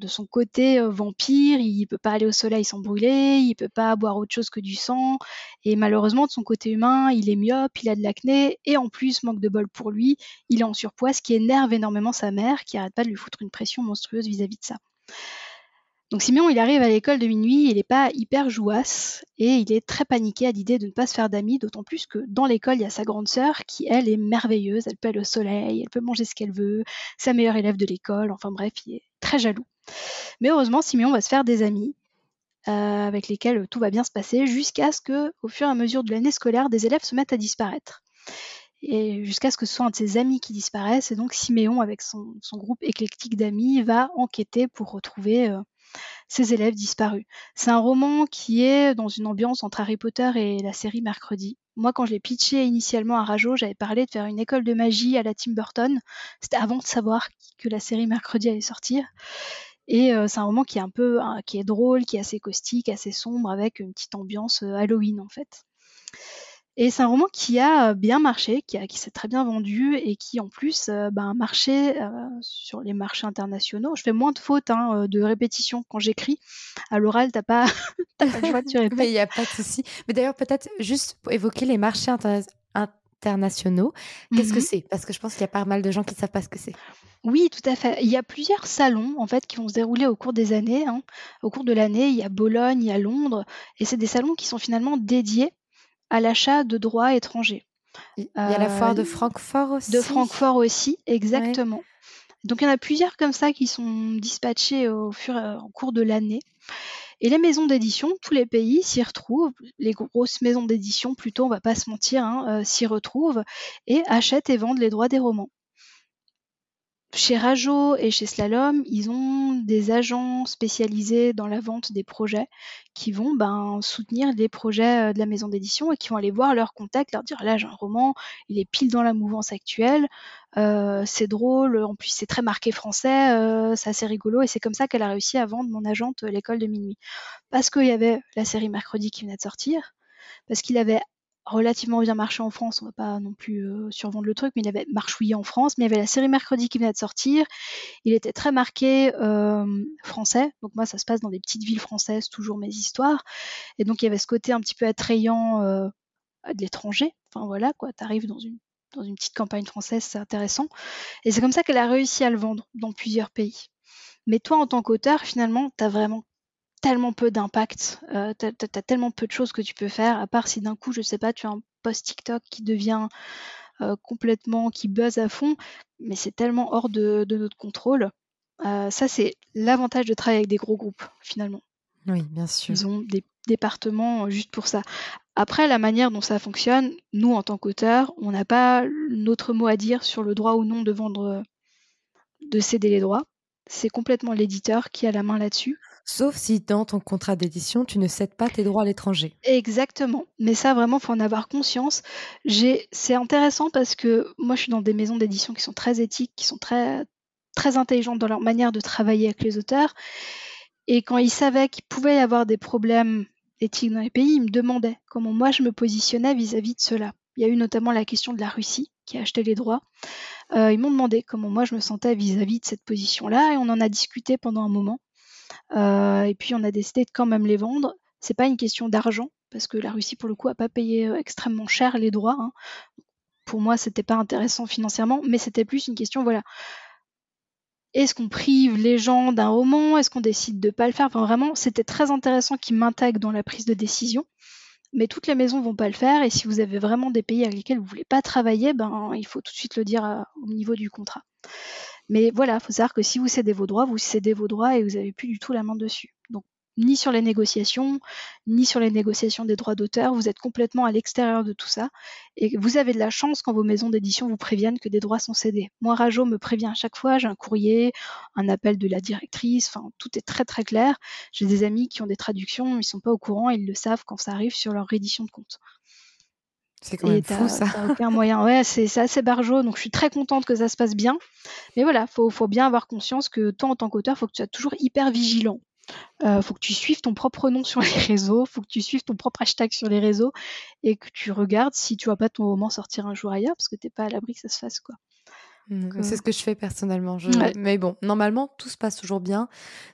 de son côté euh, vampire, il peut pas aller au soleil sans brûler, il peut pas boire autre chose que du sang, et malheureusement de son côté humain, il est myope, il a de l'acné, et en plus, manque de bol pour lui, il est en surpoids, ce qui énerve énormément sa mère, qui arrête pas de lui foutre une pression monstrueuse vis-à-vis de ça. Donc Simeon, il arrive à l'école de minuit, il n'est pas hyper jouasse et il est très paniqué à l'idée de ne pas se faire d'amis, d'autant plus que dans l'école, il y a sa grande sœur qui, elle, est merveilleuse, elle peut aller au soleil, elle peut manger ce qu'elle veut, sa meilleure élève de l'école, enfin bref, il est très jaloux. Mais heureusement, Simeon va se faire des amis euh, avec lesquels tout va bien se passer jusqu'à ce que, au fur et à mesure de l'année scolaire, des élèves se mettent à disparaître. Et jusqu'à ce que ce soit un de ses amis qui disparaisse, et donc Siméon, avec son, groupe éclectique d'amis, va enquêter pour retrouver euh, ses élèves disparus. C'est un roman qui est dans une ambiance entre Harry Potter et la série Mercredi. Moi, quand je l'ai pitché initialement à Rajo, j'avais parlé de faire une école de magie à la Tim Burton. C'était avant de savoir que la série Mercredi allait sortir. Et c'est un roman qui est un peu, qui est drôle, qui est assez caustique, assez sombre, avec une petite ambiance Halloween en fait. Et c'est un roman qui a bien marché, qui, qui s'est très bien vendu et qui en plus ben, a marché sur les marchés internationaux. Je fais moins de fautes hein, de répétition quand j'écris. À l'oral, t'as pas, pas le choix de tu répètes. Mais il n'y a pas de souci. Mais d'ailleurs, peut-être juste pour évoquer les marchés internationaux internationaux. Qu'est-ce que mmh c'est? Parce que je pense qu'il y a pas mal de gens qui ne savent pas ce que c'est. Oui, tout à fait. Il y a plusieurs salons en fait qui vont se dérouler au cours des années. Hein. Au cours de l'année, il y a Bologne, il y a Londres, et c'est des salons qui sont finalement dédiés à l'achat de droits étrangers. Il y a la foire de euh, Francfort aussi. De Francfort aussi, exactement. Donc il y en a plusieurs comme ça qui sont dispatchés au fur et cours de l'année. Et les maisons d'édition, tous les pays s'y retrouvent, les grosses maisons d'édition plutôt, on va pas se mentir, hein, euh, s'y retrouvent et achètent et vendent les droits des romans. Chez Rajo et chez Slalom, ils ont des agents spécialisés dans la vente des projets qui vont ben, soutenir les projets euh, de la maison d'édition et qui vont aller voir leurs contacts, leur dire là j'ai un roman, il est pile dans la mouvance actuelle, euh, c'est drôle, en plus c'est très marqué français, euh, c'est assez rigolo et c'est comme ça qu'elle a réussi à vendre mon agente l'école de minuit. Parce qu'il y avait la série Mercredi qui venait de sortir, parce qu'il avait relativement bien marché en France, on va pas non plus euh, survendre le truc, mais il avait marchouillé en France, mais il y avait la série Mercredi qui venait de sortir, il était très marqué euh, français, donc moi ça se passe dans des petites villes françaises, toujours mes histoires, et donc il y avait ce côté un petit peu attrayant euh, de l'étranger, enfin voilà quoi, t'arrives dans une dans une petite campagne française, c'est intéressant, et c'est comme ça qu'elle a réussi à le vendre dans plusieurs pays. Mais toi, en tant qu'auteur, finalement, t'as vraiment tellement peu d'impact, euh, tu as, tellement peu de choses que tu peux faire, à part si d'un coup, je sais pas, tu as un post TikTok qui devient euh, complètement, qui buzz à fond, mais c'est tellement hors de, notre contrôle. Euh, ça, c'est l'avantage de travailler avec des gros groupes, finalement. Oui, bien sûr. Ils ont des départements juste pour ça. Après, la manière dont ça fonctionne, nous, en tant qu'auteurs, on n'a pas notre mot à dire sur le droit ou non de vendre, de céder les droits. C'est complètement l'éditeur qui a la main là-dessus. Sauf si dans ton contrat d'édition, tu ne cèdes pas tes droits à l'étranger. Exactement. Mais ça, vraiment, faut en avoir conscience. C'est intéressant parce que moi, je suis dans des maisons d'édition qui sont très éthiques, qui sont très, très intelligentes dans leur manière de travailler avec les auteurs. Et quand ils savaient qu'il pouvait y avoir des problèmes éthiques dans les pays, ils me demandaient comment moi je me positionnais vis-à-vis de cela. Il y a eu notamment la question de la Russie qui a acheté les droits. Euh, ils m'ont demandé comment moi je me sentais vis-à-vis de cette position-là et on en a discuté pendant un moment. Euh, et puis on a décidé de quand même les vendre. C'est pas une question d'argent parce que la Russie pour le coup a pas payé euh, extrêmement cher les droits. Hein. Pour moi, c'était pas intéressant financièrement, mais c'était plus une question voilà. Est-ce qu'on prive les gens d'un roman? Est-ce qu'on décide de pas le faire? Enfin, vraiment, c'était très intéressant qu'ils m'intègrent dans la prise de décision. Mais toutes les maisons vont pas le faire. Et si vous avez vraiment des pays avec lesquels vous voulez pas travailler, ben, il faut tout de suite le dire au niveau du contrat. Mais voilà, il faut savoir que si vous cédez vos droits, vous cédez vos droits et vous n'avez plus du tout la main dessus. Donc ni sur les négociations, ni sur les négociations des droits d'auteur, vous êtes complètement à l'extérieur de tout ça. Et vous avez de la chance quand vos maisons d'édition vous préviennent que des droits sont cédés. Moi, Rajo me prévient à chaque fois, j'ai un courrier, un appel de la directrice, enfin tout est très très clair. J'ai des amis qui ont des traductions, ils sont pas au courant, ils le savent quand ça arrive sur leur réédition de compte. C'est quand même fou ça. aucun moyen. Ouais, c'est assez barjot, donc je suis très contente que ça se passe bien. Mais voilà, faut, faut bien avoir conscience que toi en tant qu'auteur, faut que tu sois toujours hyper vigilant. Euh, faut que tu suives ton propre nom sur les réseaux, faut que tu suives ton propre hashtag sur les réseaux et que tu regardes si tu vois pas ton roman sortir un jour ailleurs parce que t'es pas à l'abri que ça se fasse quoi. Mmh, c'est ce que je fais personnellement. Mais bon, normalement, tout se passe toujours bien.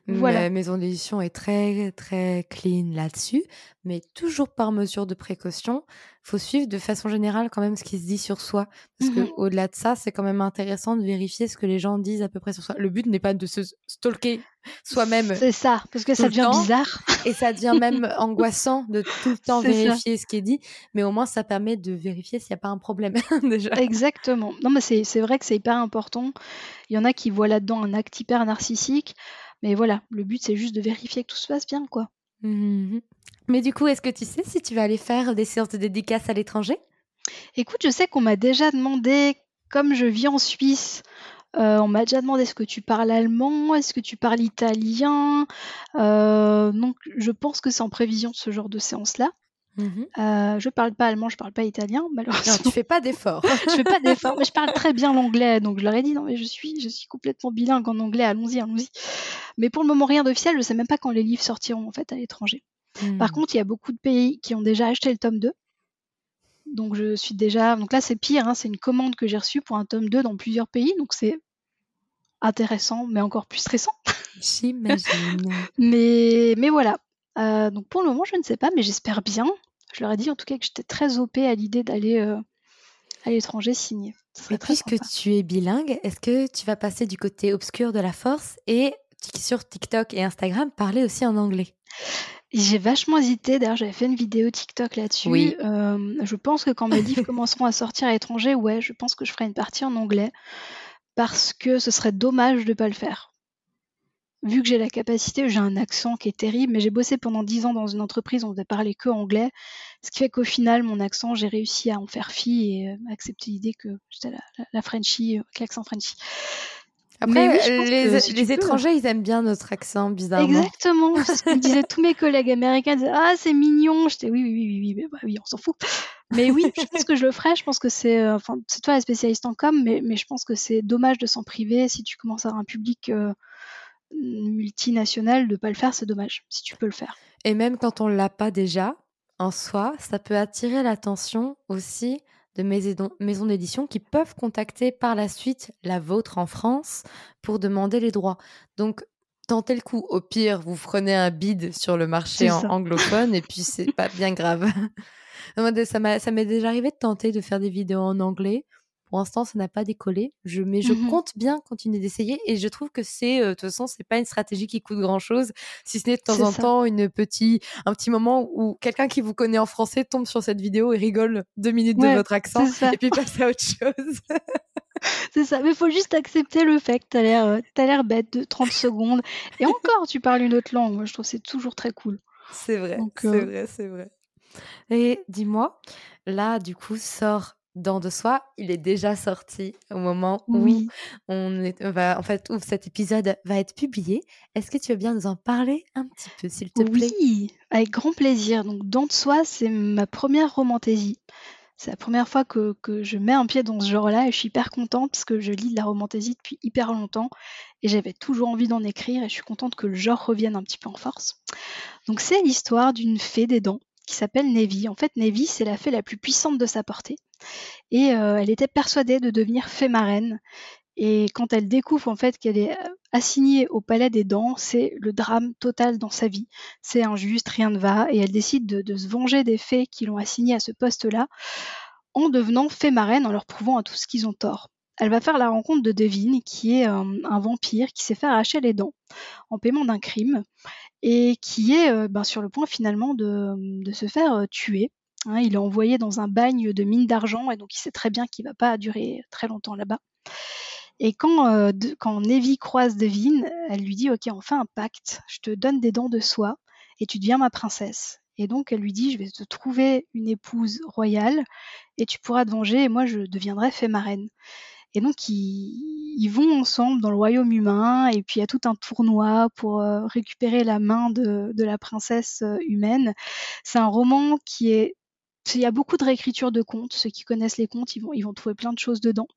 Voilà. Ma maison d'édition est très, très clean là-dessus. Mais toujours par mesure de précaution, faut suivre de façon générale quand même ce qui se dit sur soi. Parce que mmh au-delà de ça, c'est quand même intéressant de vérifier ce que les gens disent à peu près sur soi. Le but n'est pas de se stalker soi-même. C'est ça, parce que ça devient bizarre. Et ça devient même angoissant de tout le temps vérifier ce qui est dit. Mais au moins, ça permet de vérifier s'il n'y a pas un problème déjà. Exactement. Non, mais c'est vrai que c'est hyper important. Il y en a qui voient là-dedans un acte hyper narcissique. Mais voilà, le but, c'est juste de vérifier que tout se passe bien, quoi. Mmh mais du coup, est-ce que tu sais si tu vas aller faire des séances de dédicaces à l'étranger? Écoute, je sais qu'on m'a déjà demandé, comme je vis en Suisse, euh, on m'a déjà demandé est-ce que tu parles allemand, est-ce que tu parles italien? Euh, donc, je pense que c'est en prévision ce genre de séance-là. Mmh euh, je parle pas allemand, je parle pas italien, malheureusement. Non, tu fais pas d'efforts. je fais pas d'efforts, mais je parle très bien l'anglais, donc je leur ai dit non mais je suis, je suis complètement bilingue en anglais, allons-y, allons-y. Mais pour le moment rien d'officiel, je sais même pas quand les livres sortiront en fait à l'étranger. Par mmh. contre, il y a beaucoup de pays qui ont déjà acheté le tome 2. Donc je suis déjà. Donc là, c'est pire, hein, c'est une commande que j'ai reçue pour un tome 2 dans plusieurs pays. Donc c'est intéressant, mais encore plus stressant. J'imagine. mais, mais voilà. Euh, donc pour le moment, je ne sais pas, mais j'espère bien. Je leur ai dit en tout cas que j'étais très OP à l'idée d'aller euh, à l'étranger signer. Et puisque tu es bilingue, est-ce que tu vas passer du côté obscur de la force et sur TikTok et Instagram parler aussi en anglais? J'ai vachement hésité. D'ailleurs, j'avais fait une vidéo TikTok là-dessus. Oui. Euh, je pense que quand mes livres commenceront à sortir à l'étranger, ouais, je pense que je ferai une partie en anglais parce que ce serait dommage de ne pas le faire. Vu que j'ai la capacité, j'ai un accent qui est terrible, mais j'ai bossé pendant dix ans dans une entreprise où on ne parlait que anglais, ce qui fait qu'au final, mon accent, j'ai réussi à en faire fi et euh, accepter l'idée que j'étais la, la, la Frenchie, euh, l'accent Frenchie. Après, les, étrangers, ils aiment bien notre accent, bizarrement. Exactement. ce que disaient tous mes collègues américains. Disaient, ah, c'est mignon. J'étais, oui, oui, oui, oui, oui, bah, oui, on s'en fout. Mais oui, je pense que je le ferai. Je pense que c'est, euh, enfin, c'est toi la spécialiste en com, mais, mais je pense que c'est dommage de s'en priver si tu commences à avoir un public euh, multinational, de pas le faire, c'est dommage. Si tu peux le faire. Et même quand on l'a pas déjà, en soi, ça peut attirer l'attention aussi de maisons d'édition qui peuvent contacter par la suite la vôtre en France pour demander les droits. Donc, tentez le coup. Au pire, vous prenez un bid sur le marché en anglophone et puis c'est pas bien grave. ça m'est déjà arrivé de tenter de faire des vidéos en anglais pour l'instant, ça n'a pas décollé. Je, mais je mmh compte bien continuer d'essayer et je trouve que c'est, euh, de toute façon, c'est pas une stratégie qui coûte grand chose, si ce n'est de temps en temps une petit, un petit moment où quelqu'un qui vous connaît en français tombe sur cette vidéo et rigole deux minutes de votre accent et puis passe à autre chose. c'est ça, mais il faut juste accepter le fait que tu as l'air, euh, l'air bête de 30 secondes et encore, tu parles une autre langue. Moi, je trouve que c'est toujours très cool. C'est vrai, c'est euh vrai, c'est vrai. Et dis-moi, là, du coup, sort Dans de soi, il est déjà sorti au moment où on est, va, en fait, où cet épisode va être publié. Est-ce que tu veux bien nous en parler un petit peu, s'il te plaît? Oui, avec grand plaisir. Donc, Dans de soi, c'est ma première romantaisie. C'est la première fois que, que, je mets un pied dans ce genre-là et je suis hyper contente parce que je lis de la romantaisie depuis hyper longtemps et j'avais toujours envie d'en écrire et je suis contente que le genre revienne un petit peu en force. Donc c'est l'histoire d'une fée des dents qui s'appelle Nevi. En fait, Nevi, c'est la fée la plus puissante de sa portée. Et euh, elle était persuadée de devenir fée marraine. Et quand elle découvre en fait qu'elle est euh, assignée au palais des dents, c'est le drame total dans sa vie. C'est injuste, rien ne va, et elle décide de, se venger des fées qui l'ont assignée à ce poste-là en devenant fée marraine, en leur prouvant à tous qu'ils ont tort. Elle va faire la rencontre de Devine, qui est un, un vampire qui s'est fait arracher les dents en paiement d'un crime et qui est euh, ben, sur le point finalement de, se faire euh, tuer. Hein. il est envoyé dans un bagne de mine d'argent et donc il sait très bien qu'il va pas durer très longtemps là-bas. Et quand, euh, quand Nevi croise Devine, elle lui dit Ok, on fait un pacte, je te donne des dents de soie et tu deviens ma princesse. Et donc elle lui dit Je vais te trouver une épouse royale et tu pourras te venger et moi je deviendrai fée marraine. Et donc ils, vont ensemble dans le royaume humain et puis il y a tout un tournoi pour euh, récupérer la main de, la princesse euh, humaine. C'est un roman qui est il y a beaucoup de réécriture de contes. Ceux qui connaissent les contes, ils vont, trouver plein de choses dedans.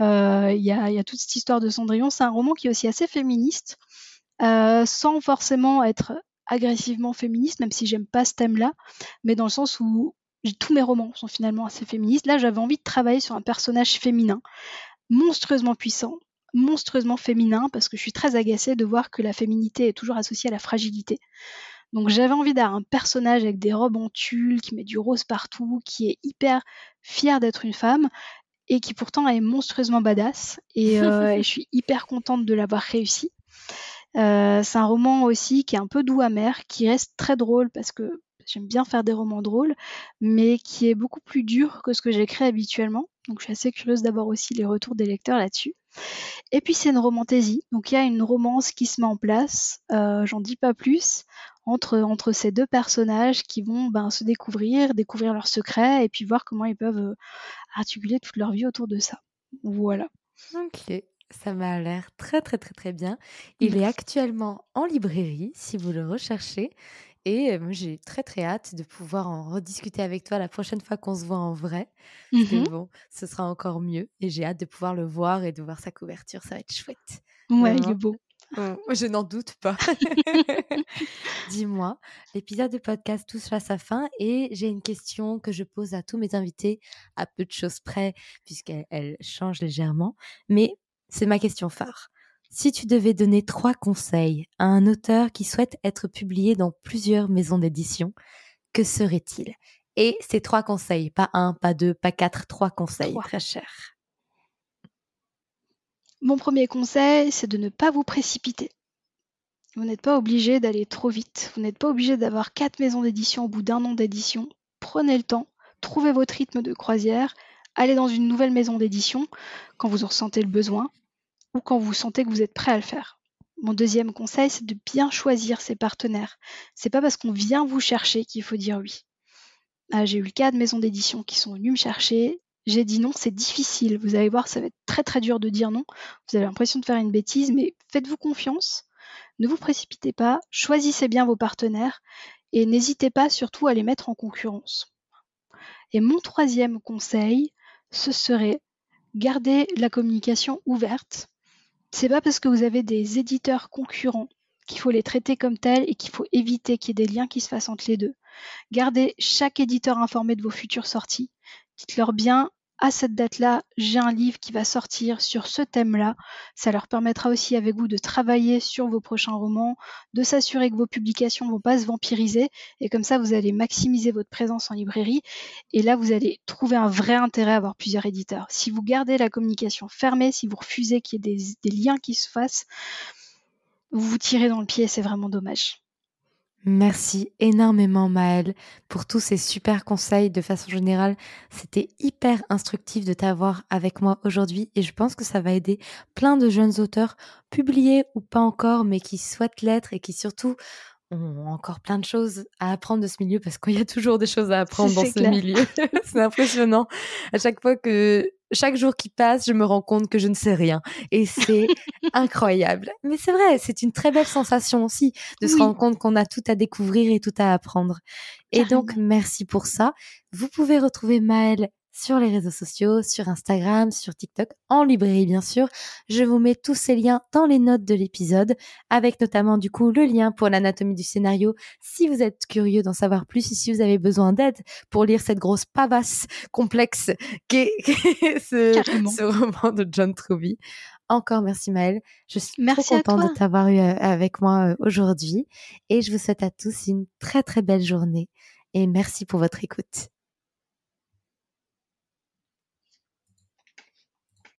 Euh, il, y a, il, y a, toute cette histoire de Cendrillon. C'est un roman qui est aussi assez féministe, sans forcément être agressivement féministe, même si j'aime pas ce thème-là, mais dans le sens où tous mes romans sont finalement assez féministes. Là, j'avais envie de travailler sur un personnage féminin monstrueusement puissant, monstrueusement féminin, parce que je suis très agacée de voir que la féminité est toujours associée à la fragilité. Donc j'avais envie d'avoir un personnage avec des robes en tulle, qui met du rose partout, qui est hyper fier d'être une femme, et qui pourtant est monstrueusement badass. Et, euh, je suis hyper contente de l'avoir réussi. Euh, c'est un roman aussi qui est un peu doux amer, qui reste très drôle parce que j'aime bien faire des romans drôles, mais qui est beaucoup plus dur que ce que j'écris habituellement. Donc je suis assez curieuse d'avoir aussi les retours des lecteurs là-dessus. Et puis c'est une romantaisie, donc il y a une romance qui se met en place, euh, j'en dis pas plus, entre, entre ces deux personnages qui vont ben, se découvrir, découvrir leurs secrets et puis voir comment ils peuvent euh, articuler toute leur vie autour de ça. Voilà. Ok, ça m'a l'air très très très très bien. Il est actuellement en librairie si vous le recherchez. Et j'ai très très hâte de pouvoir en rediscuter avec toi la prochaine fois qu'on se voit en vrai. Mmh bon, ce sera encore mieux. Et j'ai hâte de pouvoir le voir et de voir sa couverture. Ça va être chouette. Ouais, il est beau. je n'en doute pas. Dis-moi, l'épisode de podcast touche à sa fin et j'ai une question que je pose à tous mes invités à peu de choses près puisqu'elle change légèrement. Mais c'est ma question phare. Si tu devais donner trois conseils à un auteur qui souhaite être publié dans plusieurs maisons d'édition, que serait-il Et ces trois conseils, pas un, pas deux, pas quatre, trois conseils très chers. Mon premier conseil, c'est de ne pas vous précipiter. Vous n'êtes pas obligé d'aller trop vite. Vous n'êtes pas obligé d'avoir quatre maisons d'édition au bout d'un an d'édition. Prenez le temps, trouvez votre rythme de croisière, allez dans une nouvelle maison d'édition quand vous en ressentez le besoin ou quand vous sentez que vous êtes prêt à le faire. Mon deuxième conseil, c'est de bien choisir ses partenaires. C'est pas parce qu'on vient vous chercher qu'il faut dire oui. Ah, j'ai eu le cas de maisons d'édition qui sont venues me chercher. J'ai dit non, c'est difficile. Vous allez voir, ça va être très très dur de dire non. Vous avez l'impression de faire une bêtise, mais faites-vous confiance. Ne vous précipitez pas. Choisissez bien vos partenaires et n'hésitez pas surtout à les mettre en concurrence. Et mon troisième conseil, ce serait garder la communication ouverte c'est pas parce que vous avez des éditeurs concurrents qu'il faut les traiter comme tels et qu'il faut éviter qu'il y ait des liens qui se fassent entre les deux. Gardez chaque éditeur informé de vos futures sorties. Dites-leur bien à cette date-là, j'ai un livre qui va sortir sur ce thème-là. Ça leur permettra aussi avec vous de travailler sur vos prochains romans, de s'assurer que vos publications ne vont pas se vampiriser. Et comme ça, vous allez maximiser votre présence en librairie. Et là, vous allez trouver un vrai intérêt à avoir plusieurs éditeurs. Si vous gardez la communication fermée, si vous refusez qu'il y ait des, liens qui se fassent, vous vous tirez dans le pied, c'est vraiment dommage. Merci énormément Maëlle pour tous ces super conseils. De façon générale, c'était hyper instructif de t'avoir avec moi aujourd'hui et je pense que ça va aider plein de jeunes auteurs, publiés ou pas encore, mais qui souhaitent l'être et qui surtout ont encore plein de choses à apprendre de ce milieu parce qu'il y a toujours des choses à apprendre dans ce milieu. c'est impressionnant. À chaque fois que chaque jour qui passe, je me rends compte que je ne sais rien. Et c'est incroyable. Mais c'est vrai, c'est une très belle sensation aussi de se rendre compte qu'on a tout à découvrir et tout à apprendre. Et donc, merci pour ça. Vous pouvez retrouver Maëlle sur les réseaux sociaux, sur Instagram, sur TikTok, en librairie bien sûr. Je vous mets tous ces liens dans les notes de l'épisode, avec notamment du coup le lien pour l'anatomie du scénario si vous êtes curieux d'en savoir plus et si vous avez besoin d'aide pour lire cette grosse pavasse complexe qu'est ce, roman de John Truby. Encore merci Maëlle. Je suis trop contente de t'avoir eu euh, avec moi euh, aujourd'hui et je vous souhaite à tous une très très belle journée et merci pour votre écoute.